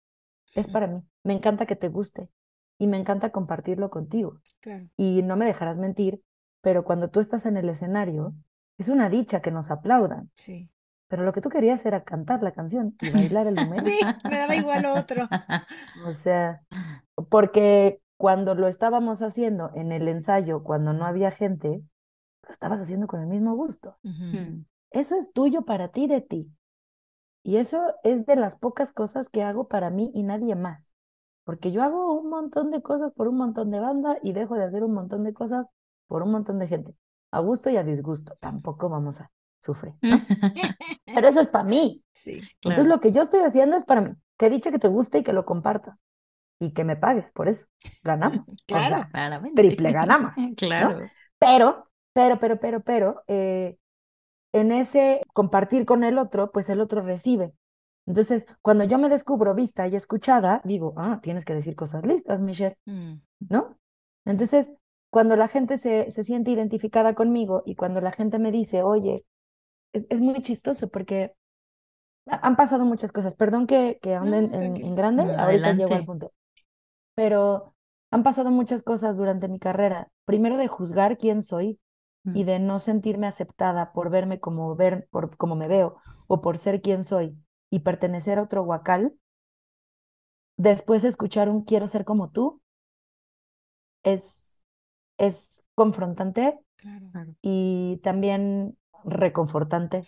es para mí. Me encanta que te guste y me encanta compartirlo contigo. Claro. Y no me dejarás mentir, pero cuando tú estás en el escenario, es una dicha que nos aplaudan. Sí. Pero lo que tú querías era cantar la canción y bailar el número. Sí, me daba igual lo otro. O sea, porque cuando lo estábamos haciendo en el ensayo, cuando no había gente, lo estabas haciendo con el mismo gusto. Mm. Eso es tuyo para ti, de ti. Y eso es de las pocas cosas que hago para mí y nadie más. Porque yo hago un montón de cosas por un montón de banda y dejo de hacer un montón de cosas por un montón de gente. A gusto y a disgusto. Tampoco vamos a sufrir. ¿no? Pero eso es para mí. Sí. Entonces lo que yo estoy haciendo es para mí. Que dicha que te guste y que lo compartas. Y que me pagues por eso. Ganamos. O Claro. sea, Claramente. triple ganamos, Claro. pero, pero, pero, pero, pero, eh, en ese compartir con el otro, pues el otro recibe. Entonces, cuando yo me descubro vista y escuchada, digo, ah, tienes que decir cosas listas, Michelle, Mm. ¿no? Entonces, cuando la gente se, se siente identificada conmigo y cuando la gente me dice, oye, es, es muy chistoso porque ha- han pasado muchas cosas. Perdón que, que ande No, en, grande, No, ahorita llego al adelante. punto. Pero han pasado muchas cosas durante mi carrera. Primero de juzgar quién soy y Mm. de no sentirme aceptada por verme como ver, por como me veo o por ser quien soy y pertenecer a otro huacal. Después de escuchar un quiero ser como tú, es, es confrontante Claro. y también reconfortante,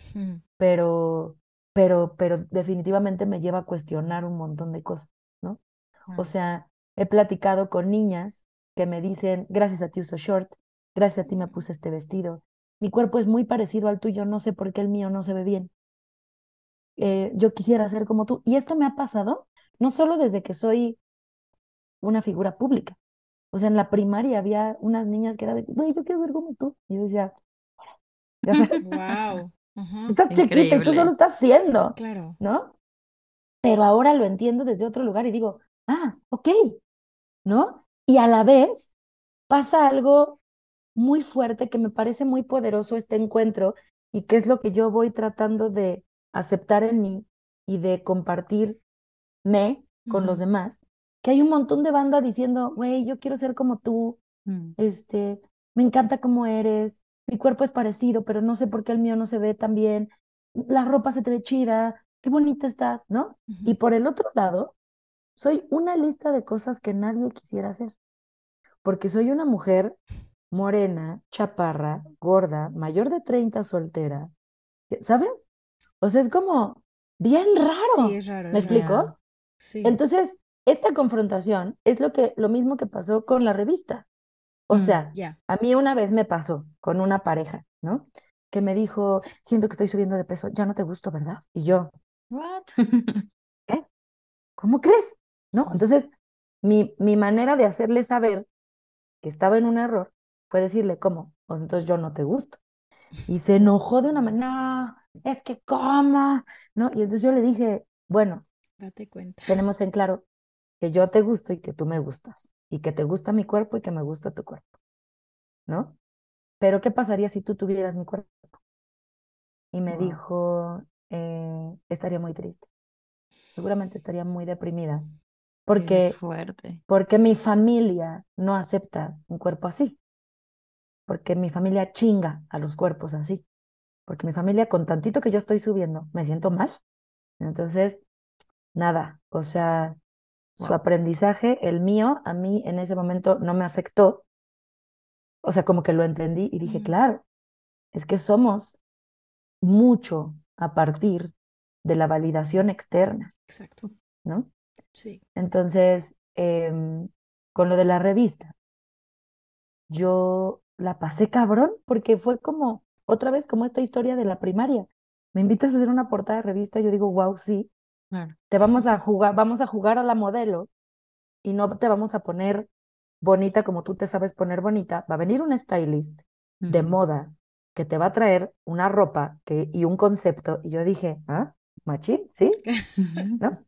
pero, pero, pero definitivamente me lleva a cuestionar un montón de cosas, ¿no? O sea, he platicado con niñas que me dicen, gracias a ti uso short, gracias a ti me puse este vestido, mi cuerpo es muy parecido al tuyo, no sé por qué el mío no se ve bien. Eh, yo quisiera ser como tú. Y esto me ha pasado no solo desde que soy una figura pública. O sea, en la primaria había unas niñas que era de, güey, yo quiero ser como tú. Y yo decía, ya sabes, Wow. Estás chiquita y tú solo estás siendo, Claro. ¿no? pero ahora lo entiendo desde otro lugar y digo, ah, ok, ¿no? Y a la vez pasa algo muy fuerte que me parece muy poderoso este encuentro y que es lo que yo voy tratando de aceptar en mí y de compartirme con los demás, que hay un montón de banda diciendo, güey, yo quiero ser como tú, Mm. este, me encanta cómo eres, mi cuerpo es parecido, pero no sé por qué el mío no se ve tan bien, la ropa se te ve chida, qué bonita estás, ¿no? Y por el otro lado, soy una lista de cosas que nadie quisiera hacer, porque soy una mujer morena, chaparra, gorda, mayor de 30, soltera, ¿sabes? O sea, es como bien raro. Sí, es raro. ¿Me es raro. explico? Sí. Entonces, esta confrontación es lo que, lo mismo que pasó con la revista. O Mm, sea, a mí una vez me pasó con una pareja, ¿no? Que me dijo, siento que estoy subiendo de peso, ya no te gusto, ¿verdad? Y yo, What? ¿cómo crees? ¿No? Entonces, mi, mi manera de hacerle saber que estaba en un error fue decirle, ¿cómo? Pues entonces yo no te gusto. Y se enojó de una manera, no, es que cómo, ¿no? Y entonces yo le dije, bueno, Date cuenta. tenemos en claro que yo te gusto y que tú me gustas, y que te gusta mi cuerpo y que me gusta tu cuerpo, ¿no? Pero ¿qué pasaría si tú tuvieras mi cuerpo? Y me Wow. dijo, eh, estaría muy triste, seguramente estaría muy deprimida, porque, fuerte. porque mi familia no acepta un cuerpo así, porque mi familia chinga a los cuerpos así, porque mi familia con tantito que yo estoy subiendo, me siento mal. Entonces, nada, o sea, su aprendizaje, el mío, a mí en ese momento no me afectó. O sea, como que lo entendí y dije, claro, es que somos mucho a partir de la validación externa, Exacto. ¿no? Sí. Entonces, em, con lo de la revista, yo la pasé cabrón porque fue como, otra vez, como esta historia de la primaria. Me invitas a hacer una portada de revista, yo digo, wow, sí, Claro. te vamos a jugar, vamos a jugar a la modelo y no te vamos a poner bonita como tú te sabes poner bonita. Va a venir un stylist de moda que te va a traer una ropa que, y un concepto. Y yo dije, ¿ah? ¿Machín? ¿Sí? ¿No?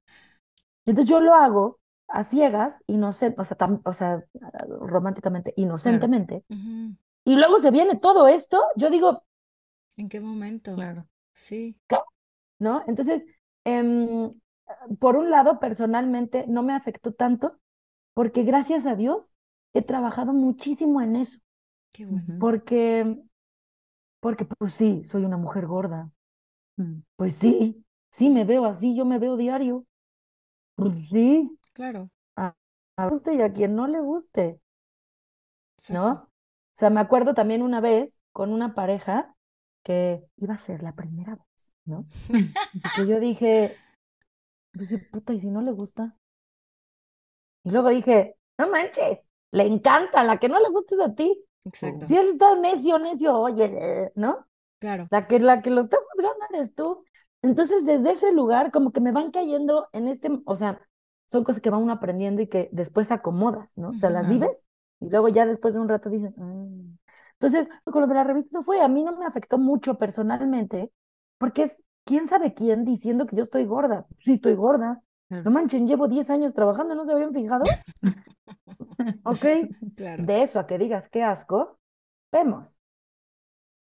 Entonces yo lo hago a ciegas, inocente, o sea, tam- o sea, románticamente, inocentemente. Y luego se viene todo esto, yo digo, ¿En qué momento? Claro. Sí. ¿no? Entonces, em, por un lado, personalmente no me afectó tanto, porque gracias a Dios he trabajado muchísimo en eso, Qué bueno. Porque, porque pues sí, soy una mujer gorda, Mm. pues sí, sí me veo así, yo me veo diario, pues sí, Claro. a, a guste y a quien no le guste, ¿no? O sea, me acuerdo también una vez con una pareja que iba a ser la primera vez, ¿no? Y que yo dije, dije, puta, ¿y si no le gusta? Y luego dije, no manches, le encanta, la que no le gusta es a ti. Exacto. Si él está necio, necio, oye, eh, ¿no? Claro. La que, la que lo está juzgando eres tú. Entonces, desde ese lugar, como que me van cayendo en este, o sea, son cosas que va uno aprendiendo y que después acomodas, ¿no? O sea, las vives y luego ya después de un rato dices, "Mm". Entonces, con lo de la revista, eso fue, a mí no me afectó mucho personalmente, porque es quién sabe quién diciendo que yo estoy gorda. Sí, estoy gorda. No manchen, llevo 10 años trabajando, ¿no se habían fijado? Ok, Claro. de eso a que digas qué asco, vemos.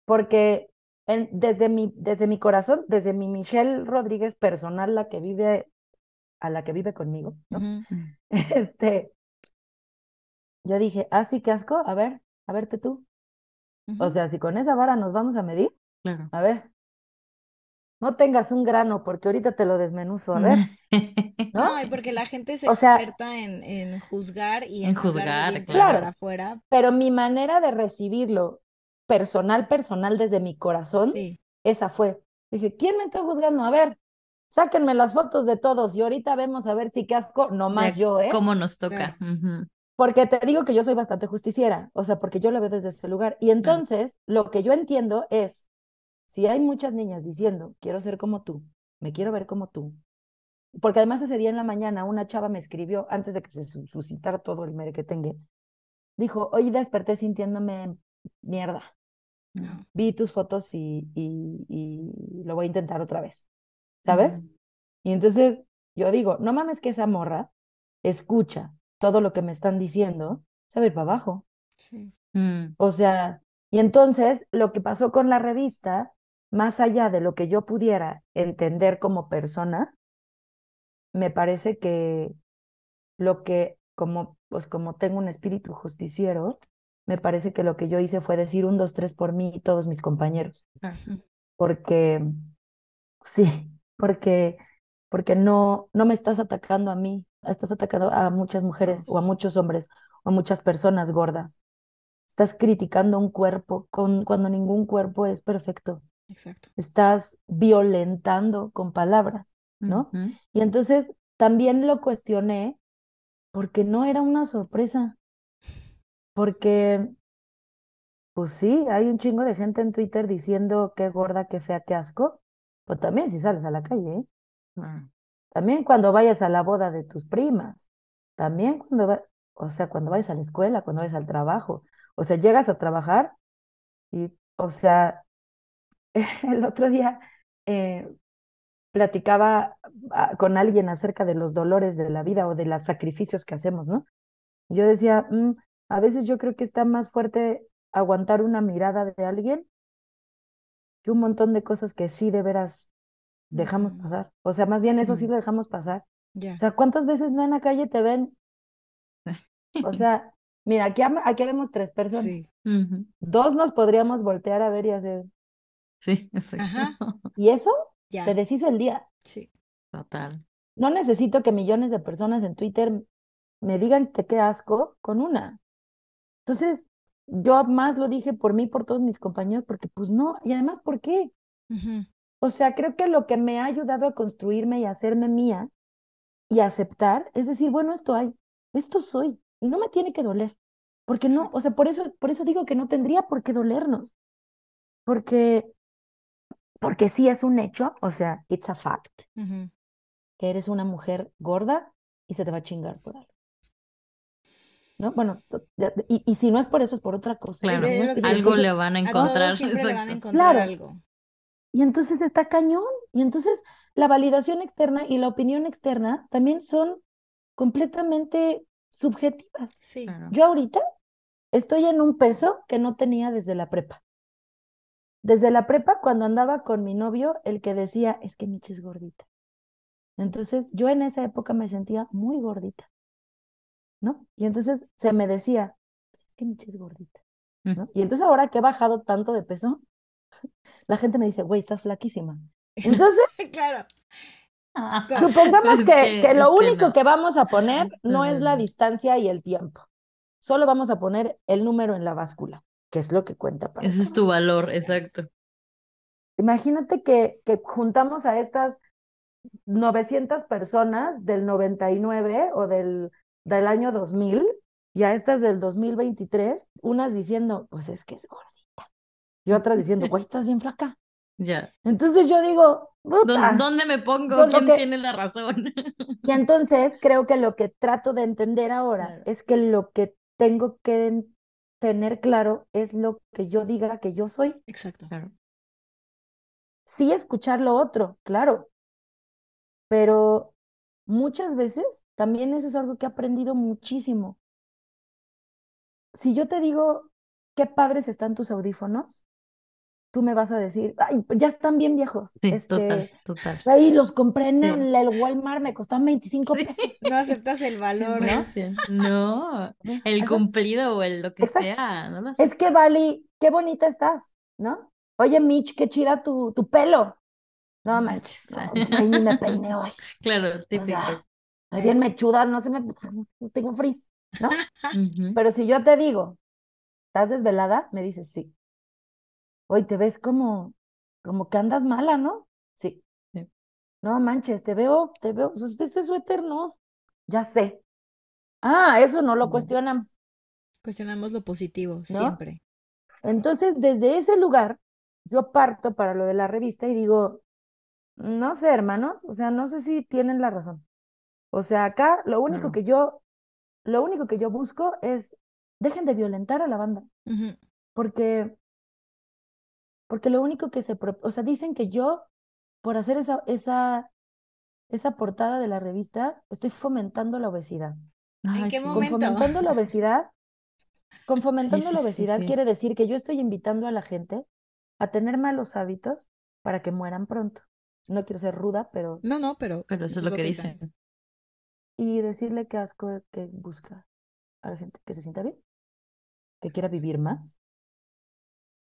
Porque en- desde mi, desde mi corazón, desde mi Michelle Rodríguez personal, la que vive, a la que vive conmigo, ¿no? Este, yo dije, ah, sí, qué asco, a ver, a verte tú. O sea, si con esa vara nos vamos a medir, Claro. a ver, no tengas un grano porque ahorita te lo desmenuzo, a ver, ¿no? No, y porque la gente es O sea- experta en, en juzgar y En en juzgar de claro. para afuera. Pero mi manera de recibirlo personal, personal desde mi corazón, Sí. esa fue. Dije, ¿quién me está juzgando? A ver, sáquenme las fotos de todos y ahorita vemos a ver si qué asco, no más yo, ¿eh? ¿Cómo nos toca? Porque te digo que yo soy bastante justiciera, o sea, porque yo lo veo desde ese lugar. Y entonces, lo que yo entiendo es, si hay muchas niñas diciendo, quiero ser como tú, me quiero ver como tú, porque además ese día en la mañana una chava me escribió, antes de que se su- suscitara todo el mere que tenga, dijo, hoy desperté sintiéndome mierda, No. vi tus fotos y, y, y lo voy a intentar otra vez, ¿sabes? Y entonces yo digo, no mames que esa morra escucha todo lo que me están diciendo, se va a ir para abajo. Sí. Mm, O sea, y entonces lo que pasó con la revista, más allá de lo que yo pudiera entender como persona, me parece que lo que, como, pues como tengo un espíritu justiciero, me parece que lo que yo hice fue decir un, dos, tres por mí y todos mis compañeros. Porque, sí, porque, porque no, no me estás atacando a mí, estás atacando a muchas mujeres o a muchos hombres o a muchas personas gordas. Estás criticando un cuerpo con, cuando ningún cuerpo es perfecto. Exacto. Estás violentando con palabras. ¿no? Y entonces también lo cuestioné porque no era una sorpresa. Porque, pues sí, hay un chingo de gente en Twitter diciendo qué gorda, qué fea, qué asco. Pues también si sales a la calle, ¿eh? Claro. También cuando vayas a la boda de tus primas. También cuando va, o sea, cuando vayas a la escuela, cuando vayas al trabajo. O sea, llegas a trabajar y, o sea, el otro día eh, platicaba ah, con alguien acerca de los dolores de la vida o de los sacrificios que hacemos, ¿no? Yo decía, "Mm, a veces yo creo que está más fuerte aguantar una mirada de alguien que un montón de cosas que sí de veras dejamos pasar. O sea, más bien eso sí Mm. lo dejamos pasar. Ya. O sea, ¿cuántas veces no en la calle te ven? O sea, mira, aquí, aquí vemos tres personas. Sí. Dos nos podríamos voltear a ver y hacer, Sí, exacto. Ajá. y eso Ya. te deshizo el día. Sí. Total. No necesito que millones de personas en Twitter me digan que qué asco con una. Entonces, yo más lo dije por mí, por todos mis compañeros, porque pues no, y además, ¿por qué? O sea, creo que lo que me ha ayudado a construirme y a hacerme mía y aceptar es decir, bueno, esto hay, esto soy, y no me tiene que doler. Porque no, o sea, por eso, por eso digo que no tendría por qué dolernos. Porque, porque sí es un hecho, o sea, it's a fact, que eres una mujer gorda y se te va a chingar por algo. ¿No? Bueno, y, y si no es por eso, es por otra cosa. Claro. Te Algo le van a A encontrar. todos siempre le van a encontrar Claro. algo. Y entonces está cañón. Y entonces la validación externa y la opinión externa también son completamente subjetivas. Sí. Claro. Yo ahorita estoy en un peso que no tenía desde la prepa. Desde la prepa, cuando andaba con mi novio, el que decía, es que Michi es gordita. Entonces, yo en esa época me sentía muy gordita, ¿no? Y entonces se me decía, es que Michi es gordita, ¿no? Y entonces ahora que he bajado tanto de peso, la gente me dice, güey, estás flaquísima. Entonces, Claro. supongamos Es que, que- lo único que vamos a poner no es la distancia y el tiempo. Solo vamos a poner el número en la báscula, que es lo que cuenta para Ese es tu valor, exacto. Imagínate que, que juntamos a estas 900 personas del 99 o del, del año 2000 y a estas del 2023, unas diciendo, pues es que es gordita, y otras diciendo, güey, estás bien flaca. Ya. Entonces yo digo, ¿Dó- puta. ¿Dónde me pongo? ¿Quién que- tiene la razón? Y entonces creo que lo que trato de entender ahora Claro. es que lo que tengo que tener claro es lo que yo diga que yo soy. Exacto. Claro. sí escuchar lo otro, claro, pero muchas veces también eso es algo que he aprendido muchísimo. Si yo te digo qué padres están tus audífonos, tú me vas a decir, ay, ya están bien viejos. Sí, este, total, total. Ahí los compré en Sí. el, el Walmart, me costaron 25 Sí. pesos. No aceptas el valor, ¿no? 100%. No, el cumplido o el lo que Exacto. sea, no lo sé. Es que, Vali, qué bonita estás, ¿no? Oye, Mitch, qué chida tu, tu pelo. No manches, no, güey, ni me peiné hoy. Claro, O típico. sea, estoy bien mechuda, no se me, tengo frizz, ¿no? Pero si yo te digo, ¿estás desvelada? Me dices, sí. Hoy te ves como, como que andas mala, ¿no? Sí. Sí. No manches, te veo, te veo, o sea, este suéter no, ya sé. Ah, eso no lo cuestionamos. Cuestionamos lo positivo, siempre. Entonces, desde ese lugar, yo parto para lo de la revista y digo, no sé, hermanos, o sea, no sé si tienen la razón. O sea, acá lo único que yo, lo único que yo busco es, dejen de violentar a la banda, porque, porque lo único que se, o sea, dicen que yo, por hacer esa, esa, esa portada de la revista, estoy fomentando la obesidad. ¿En Ay, qué sí. Con momento? fomentando la obesidad, con fomentando sí, la sí, obesidad sí. quiere decir que yo estoy invitando a la gente a tener malos hábitos para que mueran pronto. No quiero ser ruda, pero No, no, pero Pero eso es lo que dicen. y decirle que asco que busca a la gente que se sienta bien, que quiera vivir más.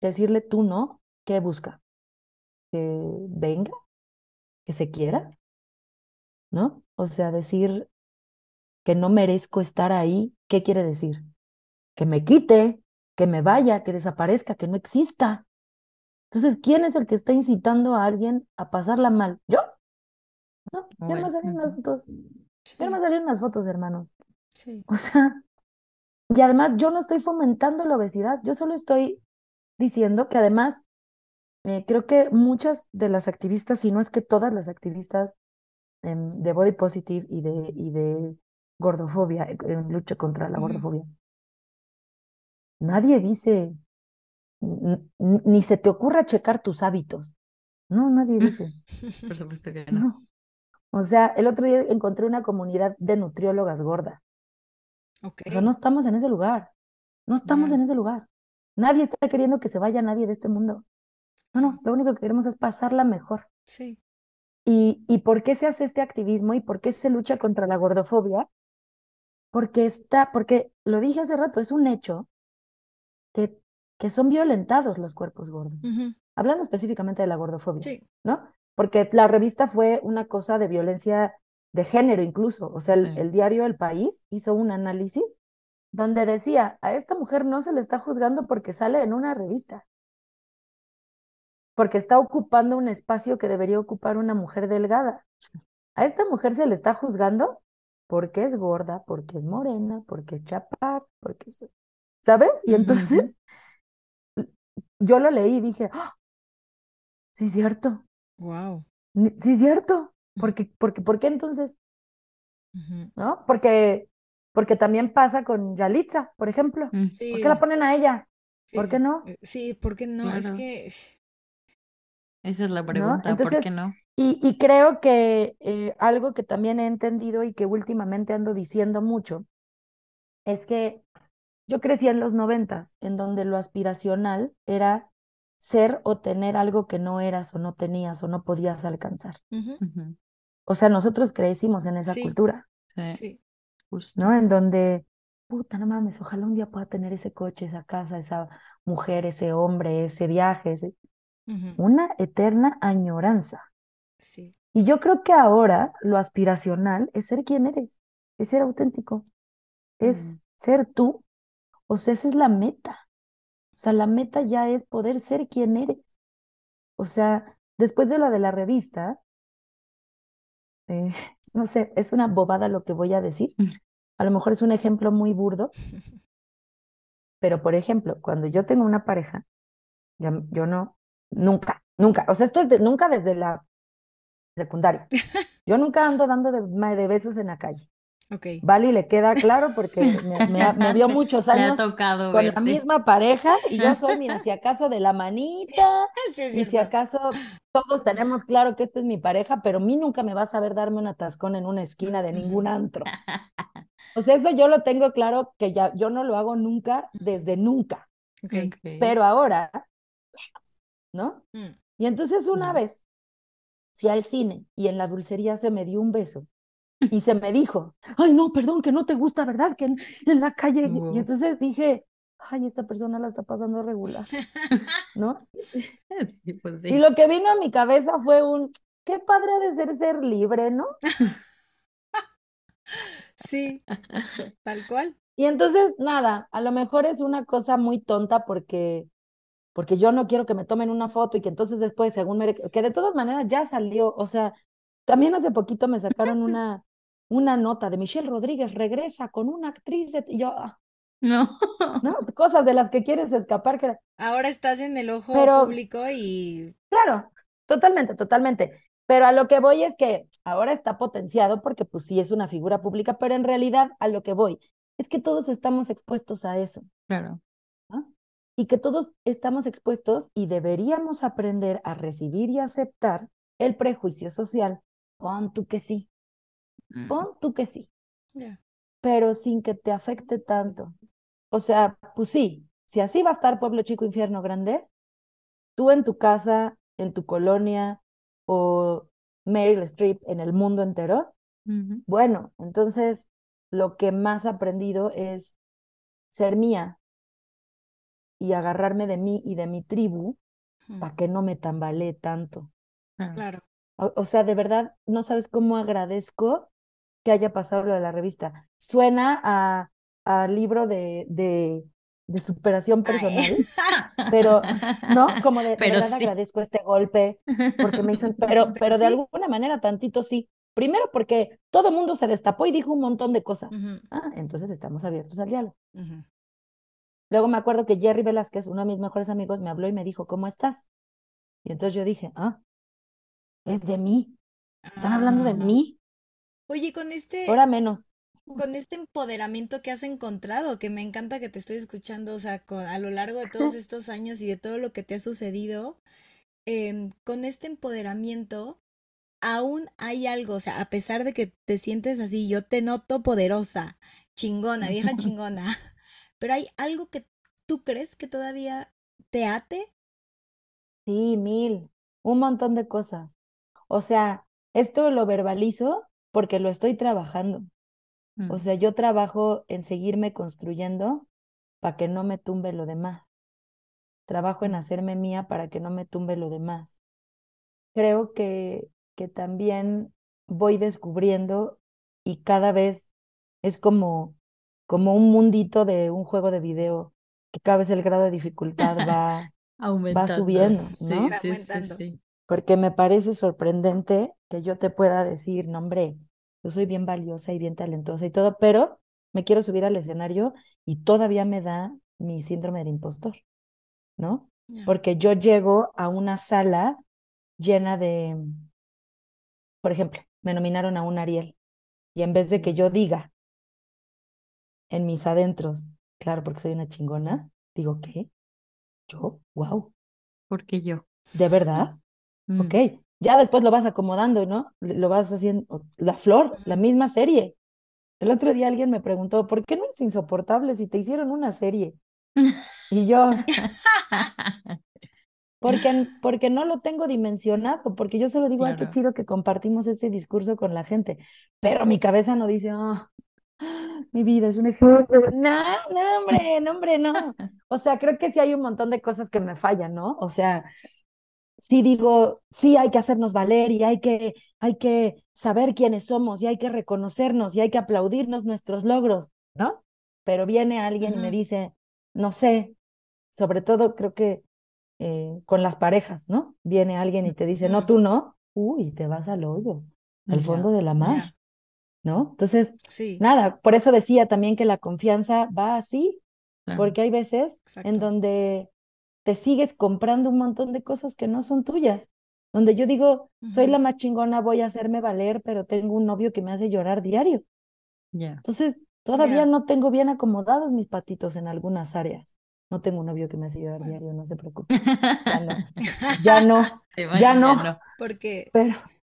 Decirle tú no, que busca, que venga, que se quiera, ¿no? O sea, decir que no merezco estar ahí, ¿qué quiere decir? Que me quite, que me vaya, que desaparezca, que no exista. Entonces, ¿quién es el que está incitando a alguien a pasarla mal? ¿Yo? No, ya no Bueno, me salen las fotos. Sí, Ya me salieron las fotos, hermanos. sí. O sea, y además yo no estoy fomentando la obesidad, yo solo estoy diciendo que además eh, creo que muchas de las activistas, si no es que todas las activistas em, de body positive y de, y de gordofobia, eh, en lucha contra la gordofobia, nadie dice, "N- n- ni se te ocurra checar tus hábitos. No, nadie dice. Por supuesto que no. No. O sea, el otro día encontré una comunidad de nutriólogas gordas. Ok. O sea, no estamos en ese lugar. No estamos en ese lugar. Nadie está queriendo que se vaya nadie de este mundo. No, no, lo único que queremos es pasarla mejor. Sí. ¿Y, y por qué se hace este activismo y por qué se lucha contra la gordofobia? Porque está, porque lo dije hace rato, es un hecho que, que son violentados los cuerpos gordos. Hablando específicamente de la gordofobia, Sí. ¿no? Porque la revista fue una cosa de violencia de género incluso. O sea, el, Sí. el diario El País hizo un análisis donde decía, a esta mujer no se le está juzgando porque sale en una revista, porque está ocupando un espacio que debería ocupar una mujer delgada. A esta mujer se le está juzgando porque es gorda, porque es morena, porque es chaparra, porque es... ¿Sabes? Y entonces yo lo leí y dije, ¡Ah! sí, es cierto, Wow. sí, es cierto. Porque, porque, ¿por qué entonces? ¿No? Porque, porque también pasa con Yalitza, por ejemplo. Mm, ¿Por qué la ponen a ella? sí, ¿Por qué no? eh, Sí, ¿por qué no? Es que Esa es la ¿No? pregunta, ¿por Entonces, qué no? Y, y creo que eh, algo que también he entendido y que últimamente ando diciendo mucho es que yo crecí en los noventas, en donde lo aspiracional era ser o tener algo que no eras o no tenías o no podías alcanzar. O sea, nosotros crecimos en esa Sí. cultura, Sí, sí. justo. ¿no? En donde, puta, no mames, ojalá un día pueda tener ese coche, esa casa, esa mujer, ese hombre, ese viaje, ese- una eterna añoranza. Sí. Y yo creo que ahora lo aspiracional es ser quien eres, es ser auténtico, es ser tú. O sea, esa es la meta. O sea, la meta ya es poder ser quien eres. O sea, después de la de la revista, eh, no sé, es una bobada lo que voy a decir. Mm. A lo mejor es un ejemplo muy burdo, pero por ejemplo, cuando yo tengo una pareja, yo no, nunca, nunca, o sea, esto es de, nunca desde la secundaria. Yo nunca ando dando de, besos en la calle. Ok. Vale, le queda claro porque me, me vio muchos años tocado con la misma pareja y yo soy, mira, si acaso de la manita Sí, y si acaso todos tenemos claro que esta es mi pareja, pero a mí nunca me vas a ver darme un atascón en una esquina de ningún antro. O sea, eso yo lo tengo claro que ya yo no lo hago nunca desde nunca, pero ahora, ¿no? Mm, Y entonces una Mm. vez fui al cine y en la dulcería se me dio un beso y se me dijo, ay, no, perdón, que no te gusta, ¿verdad? Que en, en la calle. Y- Y entonces dije, ay, esta persona la está pasando regular, ¿no? Sí, pues Y sí. lo que vino a mi cabeza fue un, qué padre ha de ser ser libre, ¿no? Sí, tal cual. Y entonces, nada, a lo mejor es una cosa muy tonta porque, porque yo no quiero que me tomen una foto y que entonces después, según me... que de todas maneras ya salió, o sea, también hace poquito me sacaron una, una nota de Michelle Rodríguez, regresa con una actriz, de... y yo, ah, No. ¿no? Cosas de las que quieres escapar, que Ahora estás en el ojo Pero- público y Claro, totalmente, totalmente. Pero a lo que voy es que ahora está potenciado porque pues sí es una figura pública, pero en realidad a lo que voy es que todos estamos expuestos a eso. Claro. Y que todos estamos expuestos y deberíamos aprender a recibir y aceptar el prejuicio social. Pon tú que sí, pon tú que sí, pero sin que te afecte tanto. O sea, pues sí, si así va a estar Pueblo Chico, Infierno Grande, tú en tu casa, en tu colonia o Meryl Streep en el mundo entero, bueno, entonces lo que más he aprendido es ser mía y agarrarme de mí y de mi tribu para que no me tambalee tanto. Ah. Claro. O, o sea, de verdad, no sabes cómo agradezco que haya pasado lo de la revista. Suena a, a libro de, de, de superación personal, pero no, como de, de Pero verdad sí. agradezco este golpe porque me hizo, pero, pero de sí. alguna manera tantito sí. Primero porque todo el mundo se destapó y dijo un montón de cosas. Ah, entonces estamos abiertos al diálogo. ujú. Luego me acuerdo que Jerry Velázquez, uno de mis mejores amigos, me habló y me dijo, ¿cómo estás? Y entonces yo dije, ah, es de mí. Están hablando de Ah. mí. Oye, con este, Ahora menos. con este empoderamiento que has encontrado, que me encanta que te estoy escuchando, o sea, con- a lo largo de todos estos años y de todo lo que te ha sucedido, em, con este empoderamiento, aún hay algo, o sea, a pesar de que te sientes así, yo te noto poderosa, chingona, vieja chingona, pero hay algo que tú crees que todavía te ate. Sí, mil. Un montón de cosas. O sea, esto lo verbalizo porque lo estoy trabajando. O sea, yo trabajo en seguirme construyendo para que no me tumbe lo demás. Trabajo en hacerme mía para que no me tumbe lo demás. Creo que, que también voy descubriendo y cada vez es como, como un mundito de un juego de video, que cada vez el grado de dificultad va, Aumentando. subiendo, Sí, ¿no? Va sí, sí, sí. porque me parece sorprendente que yo te pueda decir, no, hombre, yo soy bien valiosa y bien talentosa y todo, pero me quiero subir al escenario y todavía me da mi síndrome del impostor, ¿no? Porque yo llego a una sala llena de, por ejemplo, me nominaron a un Ariel y en vez de que yo diga en mis adentros, claro, porque soy una chingona, digo, ¿qué? ¿Yo? ¡Wow! Porque yo. ¿De verdad? Mm. Ok, ya después lo vas acomodando, ¿no? Lo vas haciendo. La flor, la misma serie. El otro día alguien me preguntó, ¿por qué no eres insoportable si te hicieron una serie? Y yo, porque, porque no lo tengo dimensionado, porque yo solo digo, ay, qué Claro. chido que compartimos este discurso con la gente, pero mi cabeza no dice, oh, mi vida es un ejemplo. No, no, hombre, no, hombre, no. O sea, creo que sí hay un montón de cosas que me fallan, ¿no? O sea, sí digo, sí hay que hacernos valer y hay que, hay que saber quiénes somos y hay que reconocernos y hay que aplaudirnos nuestros logros, ¿no? Pero viene alguien y me dice, no sé, sobre todo creo que eh, con las parejas, ¿no? Viene alguien y te dice, no, tú no, uy, te vas al hoyo, al fondo de la mar. ¿No? Entonces, Sí, nada, por eso decía también que la confianza va así, Claro. porque hay veces en donde te sigues comprando un montón de cosas que no son tuyas, donde yo digo, soy la más chingona, voy a hacerme valer, pero tengo un novio que me hace llorar diario. Entonces, todavía no tengo bien acomodados mis patitos en algunas áreas. No tengo un novio que me hace llorar Bueno. diario, no se preocupe. Ya no, ya no, ya imaginas, no, Porque pero,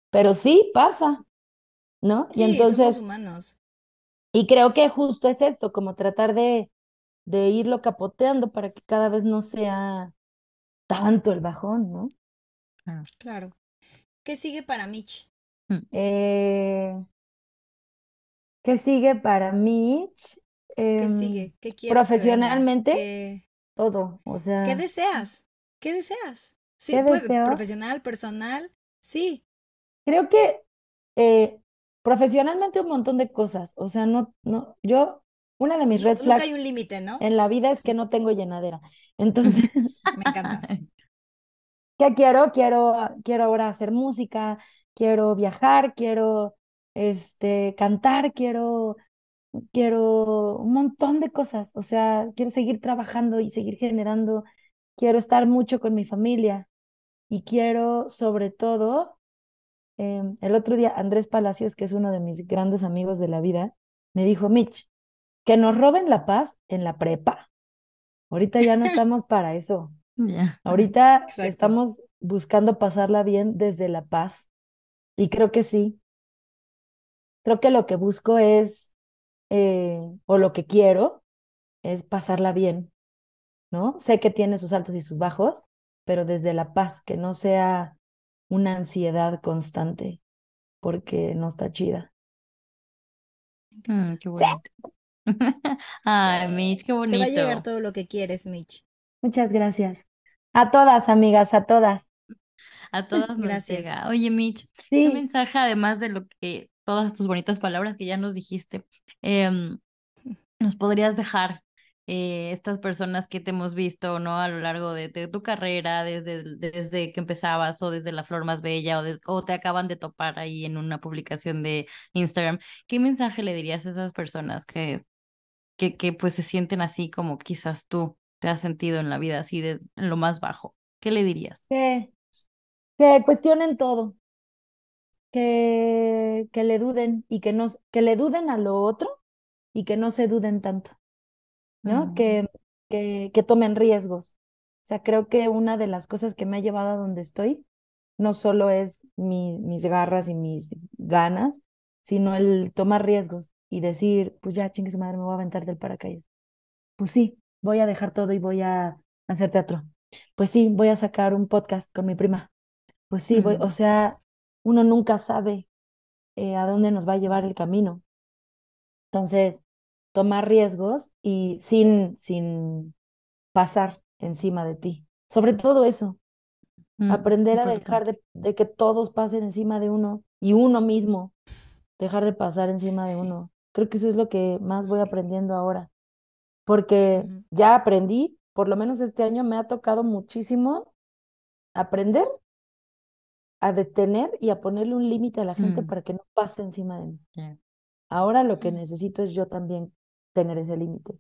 pero sí pasa, ¿no? Y sí, somos entonces, humanos. y creo que justo es esto, como tratar de, de irlo capoteando para que cada vez no sea tanto el bajón, ¿no? Claro. Claro. ¿Qué sigue para Mitch? Eh, ¿qué sigue para Mitch? ¿Qué Em, sigue? ¿Qué quieres profesionalmente, ¿Qué, todo, o qué sea, deseas? ¿Qué deseas? Sí, ¿qué deseo? profesional, personal, sí. Creo que eh, profesionalmente un montón de cosas, o sea, no, no, yo, una de mis red nunca hay flags un límite, ¿no? en la vida es que no tengo llenadera. Entonces, Me encanta. ¿qué quiero? Quiero, quiero ahora hacer música, quiero viajar, quiero este, cantar, quiero, quiero un montón de cosas. O sea, quiero seguir trabajando y seguir generando, quiero estar mucho con mi familia y quiero sobre todo, em, el otro día Andrés Palacios, que es uno de mis grandes amigos de la vida, me dijo, Mitch, que nos roben la paz en la prepa. Ahorita ya no estamos para eso. Ahorita Exacto. estamos buscando pasarla bien desde la paz. Y creo que sí. Creo que lo que busco es, eh, o lo que quiero, es pasarla bien, ¿no? Sé que tiene sus altos y sus bajos, pero desde la paz, que no sea una ansiedad constante, porque no está chida. Mm, qué bonito. Ay, Mitch, qué Te va a llegar bonito. todo lo que quieres, Mitch. Muchas gracias. A todas, amigas, a todas. A todas nos Gracias. llega. Oye, Mitch, ¿qué Sí, mensaje, además de lo que, todas tus bonitas palabras que ya nos dijiste, em, nos podrías dejar eh, estas personas que te hemos visto, ¿no? A lo largo de, tu carrera, desde, desde que empezabas o desde La Flor Más Bella o, te acaban de topar ahí en una publicación de Instagram. ¿Qué mensaje le dirías a esas personas que, que, pues se sienten así como quizás tú te has sentido en la vida, así de lo más bajo? ¿Qué le dirías? que, que cuestionen todo, que, que le duden y que no, que le duden a lo otro y que no se duden tanto, ¿no? Mm, Que, que, que tomen riesgos. O sea, creo que una de las cosas que me ha llevado a donde estoy no solo es mi, mis garras y mis ganas, sino el tomar riesgos y decir, pues ya, chingue su madre, me voy a aventar del paracaídas. Pues sí, voy a dejar todo y voy a hacer teatro. Pues sí, voy a sacar un podcast con mi prima. Pues sí, voy, o sea, uno nunca sabe eh, a dónde nos va a llevar el camino. Entonces, tomar riesgos y sin, sin pasar encima de ti. Sobre todo eso, mm, aprender a dejar de, de que todos pasen encima de uno y uno mismo dejar de pasar encima de uno. Creo que eso es lo que más voy aprendiendo ahora, porque ya aprendí, por lo menos este año me ha tocado muchísimo aprender a detener y a ponerle un límite a la gente Mm, para que no pase encima de mí. Ahora lo que Ujú. necesito es yo también tener ese límite.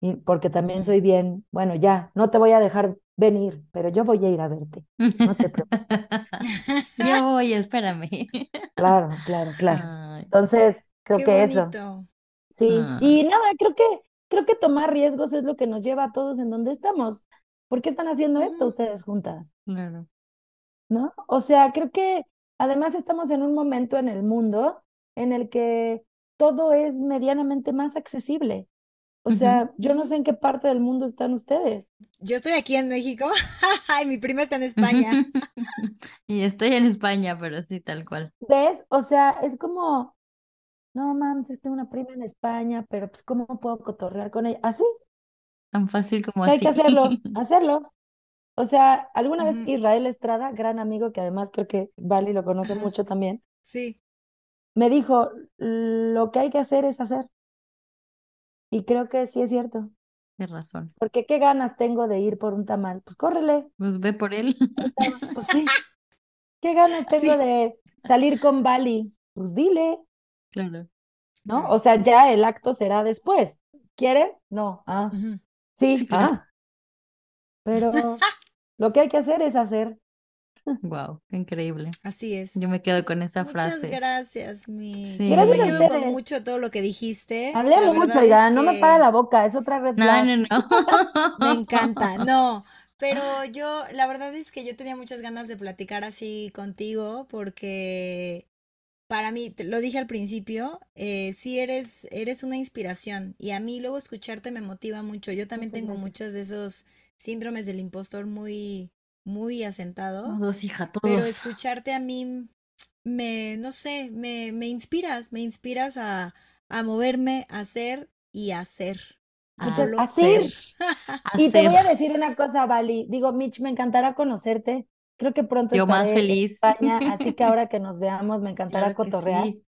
Y porque también soy bien, bueno, ya, no te voy a dejar venir, pero yo voy a ir a verte. No te preocupes. Yo voy, espérame. Claro, claro, claro. Entonces, creo Qué que eso, sí. ay, Y nada, creo que, creo que tomar riesgos es lo que nos lleva a todos en donde estamos. ¿Por qué están haciendo esto ustedes juntas? claro. ¿No? O sea, creo que además estamos en un momento en el mundo en el que todo es medianamente más accesible. O sea, yo no sé en qué parte del mundo están ustedes. Yo estoy aquí en México. Ay, mi prima está en España. Y estoy en España, pero sí, tal cual. ¿Ves? O sea, es como, no mames, es que tengo una prima en España, pero pues ¿cómo puedo cotorrear con ella? Así, Tan fácil como que hay que así. hacerlo, hacerlo. O sea, alguna vez. Israel Estrada, gran amigo que además creo que Vali lo conoce mucho también, Sí. Me dijo, lo que hay que hacer es hacer. Y creo que sí es cierto. Tienes razón. Porque qué ganas tengo de ir por un tamal. Pues córrele. Pues ve por él. Pues sí. ¿Qué ganas tengo Sí. de salir con Bali? Pues dile, Claro. ¿no? O sea, ya el acto será después. ¿Quieres? No. Ah, sí. Sí, claro. Ah. Pero lo que hay que hacer es hacer. Wow, increíble. Así es. Yo me quedo con esa Muchas frase. gracias, mi. Sí. Yo Gracias me quedo con mucho todo lo que dijiste. Hablé mucho, oigan, no me para la boca, es otra red No, no, no. me encanta. No, pero yo, la verdad es que yo tenía muchas ganas de platicar así contigo porque para mí, te lo dije al principio, eh, sí eres, eres una inspiración y a mí luego escucharte me motiva mucho. Yo también Muchas tengo gracias. muchos de esos síndromes del impostor muy, muy asentados, Todos, hija, pero escucharte a mí me, no sé, me, me inspiras, me inspiras a, a moverme, a hacer y a hacer, a hacer. ser. Y te voy a Hacer. decir una cosa, Vali. Digo, Mitch, me encantará conocerte. Creo que pronto Yo más estaré en feliz. España, así que ahora que nos veamos, me encantará Claro cotorrear. sí.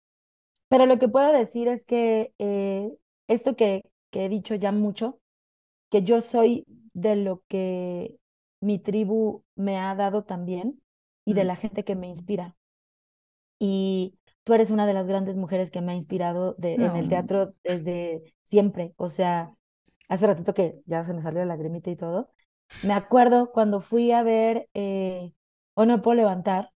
Pero lo que puedo decir es que eh, esto que, que he dicho ya mucho, que yo soy de lo que mi tribu me ha dado también y de la gente que me inspira. Y tú eres una de las grandes mujeres que me ha inspirado de, en el teatro desde siempre. O sea, hace ratito que ya se me salió la lagrimita y todo. Me acuerdo cuando fui a ver eh, Hoy no puedo levantar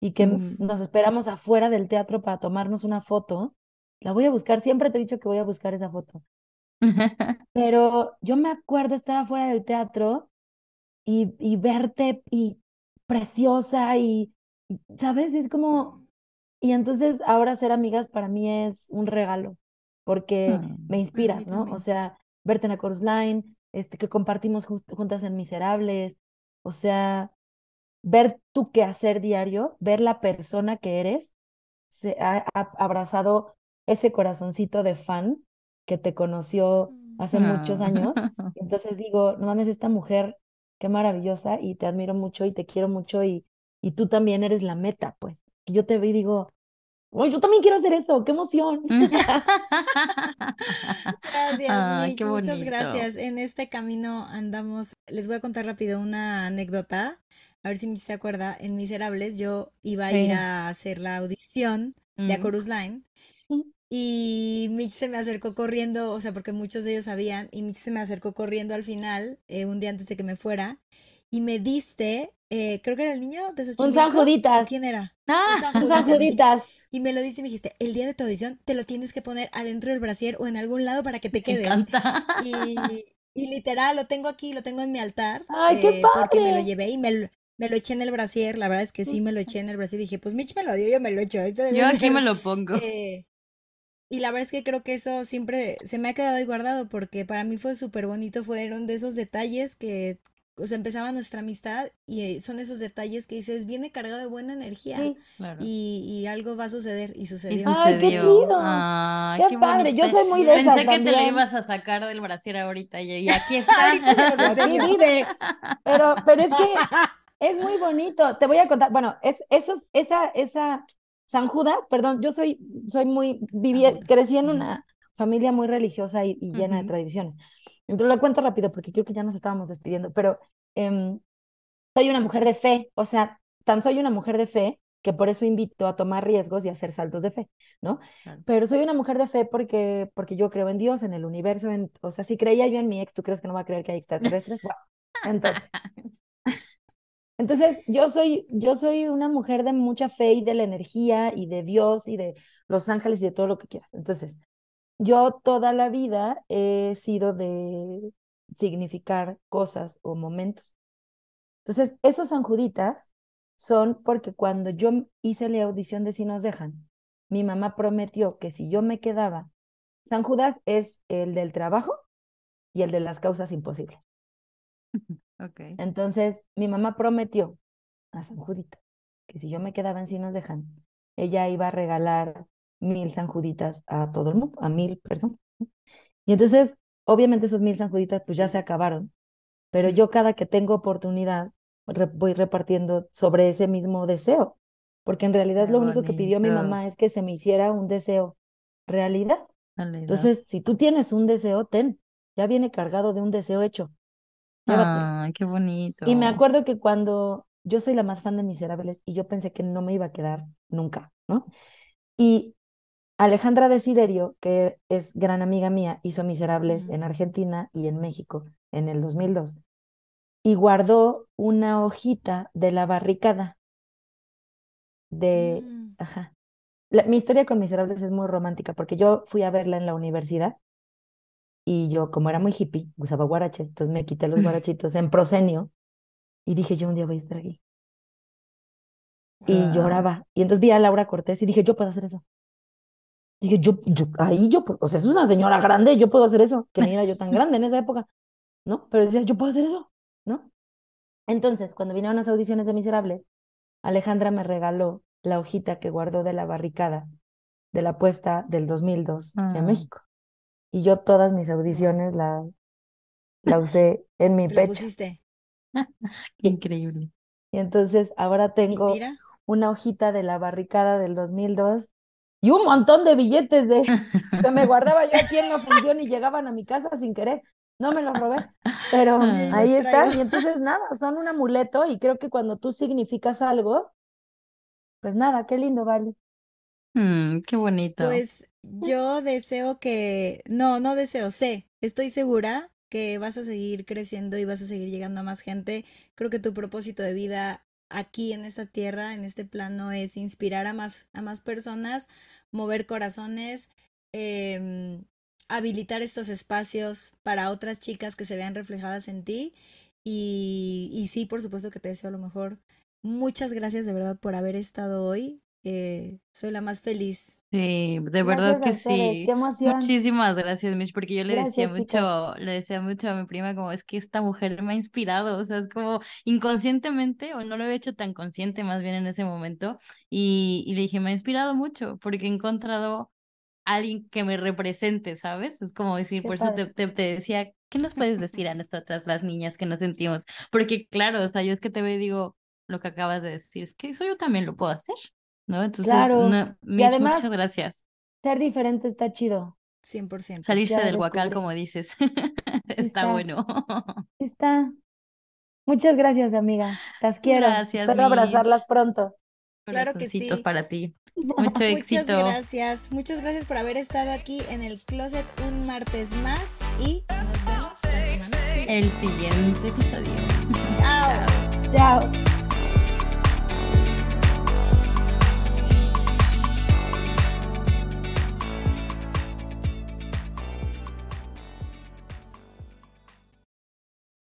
y que Mm. nos esperamos afuera del teatro para tomarnos una foto. La voy a buscar, siempre te he dicho que voy a buscar esa foto. Pero yo me acuerdo estar afuera del teatro y, y verte y preciosa y ¿sabes? Es como, y entonces ahora ser amigas para mí es un regalo, porque me inspiras, ¿no? O sea, verte en la Chorus Line, este, que compartimos juntas en Miserables, o sea, ver tu quehacer diario, ver la persona que eres, se ha, ha abrazado ese corazoncito de fan que te conoció Mm. hace muchos años. Ah. Entonces digo, no mames, esta mujer, qué maravillosa, y te admiro mucho y te quiero mucho, y, y tú también eres la meta, pues. Y yo te veo y digo, ¡Uy, yo también quiero hacer eso! ¡Qué emoción! Gracias, Ay, Mitch, qué muchas gracias. En este camino andamos. Les voy a contar rápido una anécdota. A ver si Mitch se acuerda. En Miserables yo iba a ir a hacer la audición de A Mm. Chorus Line y Mitch se me acercó corriendo, o sea, porque muchos de ellos sabían, y Mitch se me acercó corriendo al final, eh, un día antes de que me fuera, y me diste, eh, creo que era el niño de Un Xochimilco, San ¿o Juditas, quién era? Ah, Un San un San Juditas, y- me lo dice y me dijiste, el día de tu audición te lo tienes que poner adentro del brasier o en algún lado para que te quedes. Y, y literal, lo tengo aquí, lo tengo en mi altar, ¡Ay, qué eh, porque me lo padre! llevé y me lo, me lo eché en el brasier. La verdad es que sí, me lo eché en el brasier. Dije, pues Mitch me lo dio, yo me lo echo. Este Yo aquí ser, me lo pongo. eh, y la verdad es que creo que eso siempre se me ha quedado ahí guardado porque para mí fue súper bonito. Fueron de esos detalles que, o sea, empezaba nuestra amistad y eh, son esos detalles que dices, viene cargado de buena energía Sí. Claro. y, y algo va a suceder y Y sucedió. ¡Ay, qué sucedió. chido! Ay, ¡Qué qué padre! bonito. Yo soy muy de esas Pensé que te lo ibas a sacar del brasier ahorita y, y aquí está. Aquí vive. Pero, pero es que es muy bonito. Te voy a contar. Bueno, es, esos, esa, esa San Judas, perdón, yo soy, soy muy, viví, crecí en una familia muy religiosa y, y llena de Ujú. tradiciones. Entonces lo cuento rápido porque creo que ya nos estábamos despidiendo, pero em, soy una mujer de fe, o sea, tan soy una mujer de fe que por eso invito a tomar riesgos y a hacer saltos de fe, ¿no? Claro. Pero soy una mujer de fe porque, porque yo creo en Dios, en el universo, en, o sea, si creía yo en mi ex, ¿tú crees que no va a creer que hay extraterrestres? Bueno, entonces, entonces yo soy, yo soy una mujer de mucha fe y de la energía y de Dios y de los ángeles y de todo lo que quieras. Entonces, yo toda la vida he sido de significar cosas o momentos. Entonces, esos sanjuditas son porque cuando yo hice la audición de Si nos dejan, mi mamá prometió que si yo me quedaba, San Judas es el del trabajo y el de las causas imposibles. Entonces, mi mamá prometió a San Judita que si yo me quedaba en Si nos dejan, ella iba a regalar mil San Juditas a todo el mundo, a mil personas. Y entonces, obviamente esos mil San Juditas pues ya se acabaron, pero yo cada que tengo oportunidad re- voy repartiendo sobre ese mismo deseo, porque en realidad Qué lo único que pidió mi mamá es que se me hiciera un deseo realidad. Realidad. Entonces, si tú tienes un deseo, ten, ya viene cargado de un deseo hecho. Ay, qué bonito. Y me acuerdo que cuando yo soy la más fan de Miserables y yo pensé que no me iba a quedar nunca, ¿no? Y Alejandra Desiderio, que es gran amiga mía, hizo Miserables en Argentina y en México en el 2002 y guardó una hojita de la barricada de, Mm. ajá. La- mi historia con Miserables es muy romántica porque yo fui a verla en la universidad y yo, como era muy hippie, usaba guaraches, entonces me quité los guarachitos en proscenio y dije, yo un día voy a estar aquí. Y Wow. lloraba. Y entonces vi a Laura Cortés y dije, yo puedo hacer eso. Dije, yo, yo, ahí yo, o sea, es una señora grande, yo puedo hacer eso, que ni era yo tan grande en esa época, ¿no? Pero decías, yo puedo hacer eso, ¿no? Entonces, cuando vinieron las audiciones de Miserables, Alejandra me regaló la hojita que guardó de la barricada de la puesta del 2002 Ah. en México. Y yo todas mis audiciones la, la usé en mi lo pecho. pusiste. Qué increíble. Y entonces ahora tengo mira, una hojita de la barricada del 2002 y un montón de billetes de que me guardaba yo aquí en la función y llegaban a mi casa sin querer. No me los robé, pero Ay, ahí están. Y entonces nada, son un amuleto y creo que cuando tú significas algo, pues nada, qué lindo, vale. Mm, qué bonito. pues yo deseo que, no, no deseo, sé, estoy segura que vas a seguir creciendo y vas a seguir llegando a más gente. Creo que tu propósito de vida aquí en esta tierra, en este plano, es inspirar a más, a más personas, mover corazones, em, habilitar estos espacios para otras chicas que se vean reflejadas en ti. Y, y sí, por supuesto que te deseo lo mejor. muchas gracias de verdad por haber estado hoy. Eh, soy la más feliz. Sí, de verdad Gracias que a sí. qué emoción. Muchísimas gracias, Mitch, porque yo le decía Gracias, chicas. mucho, le decía mucho a mi prima como es que esta mujer me ha inspirado, o sea, es como inconscientemente, o no lo he hecho tan consciente más bien en ese momento, y, y le dije, me ha inspirado mucho, porque he encontrado alguien que me represente, ¿sabes? Es como decir, Qué por eso te, padre. te, te decía, ¿qué nos puedes decir a nosotras, las niñas que nos sentimos? Porque claro, o sea, yo es que te veo y digo lo que acabas de decir, es que eso yo también lo puedo hacer, ¿no? Entonces, Claro. no, Y además, muchas gracias. ser diferente está chido. 100%. Salirse Ya del guacal, descubrí. como dices, Sí está está. bueno. Sí está. Muchas gracias, amigas. Las quiero. Gracias, Espero abrazarlas pronto. Claro que sí. para ti. Mucho Muchas éxito. gracias. Muchas gracias por haber estado aquí en el closet un martes más y nos vemos la semana que viene. El siguiente episodio. Chao. Chao.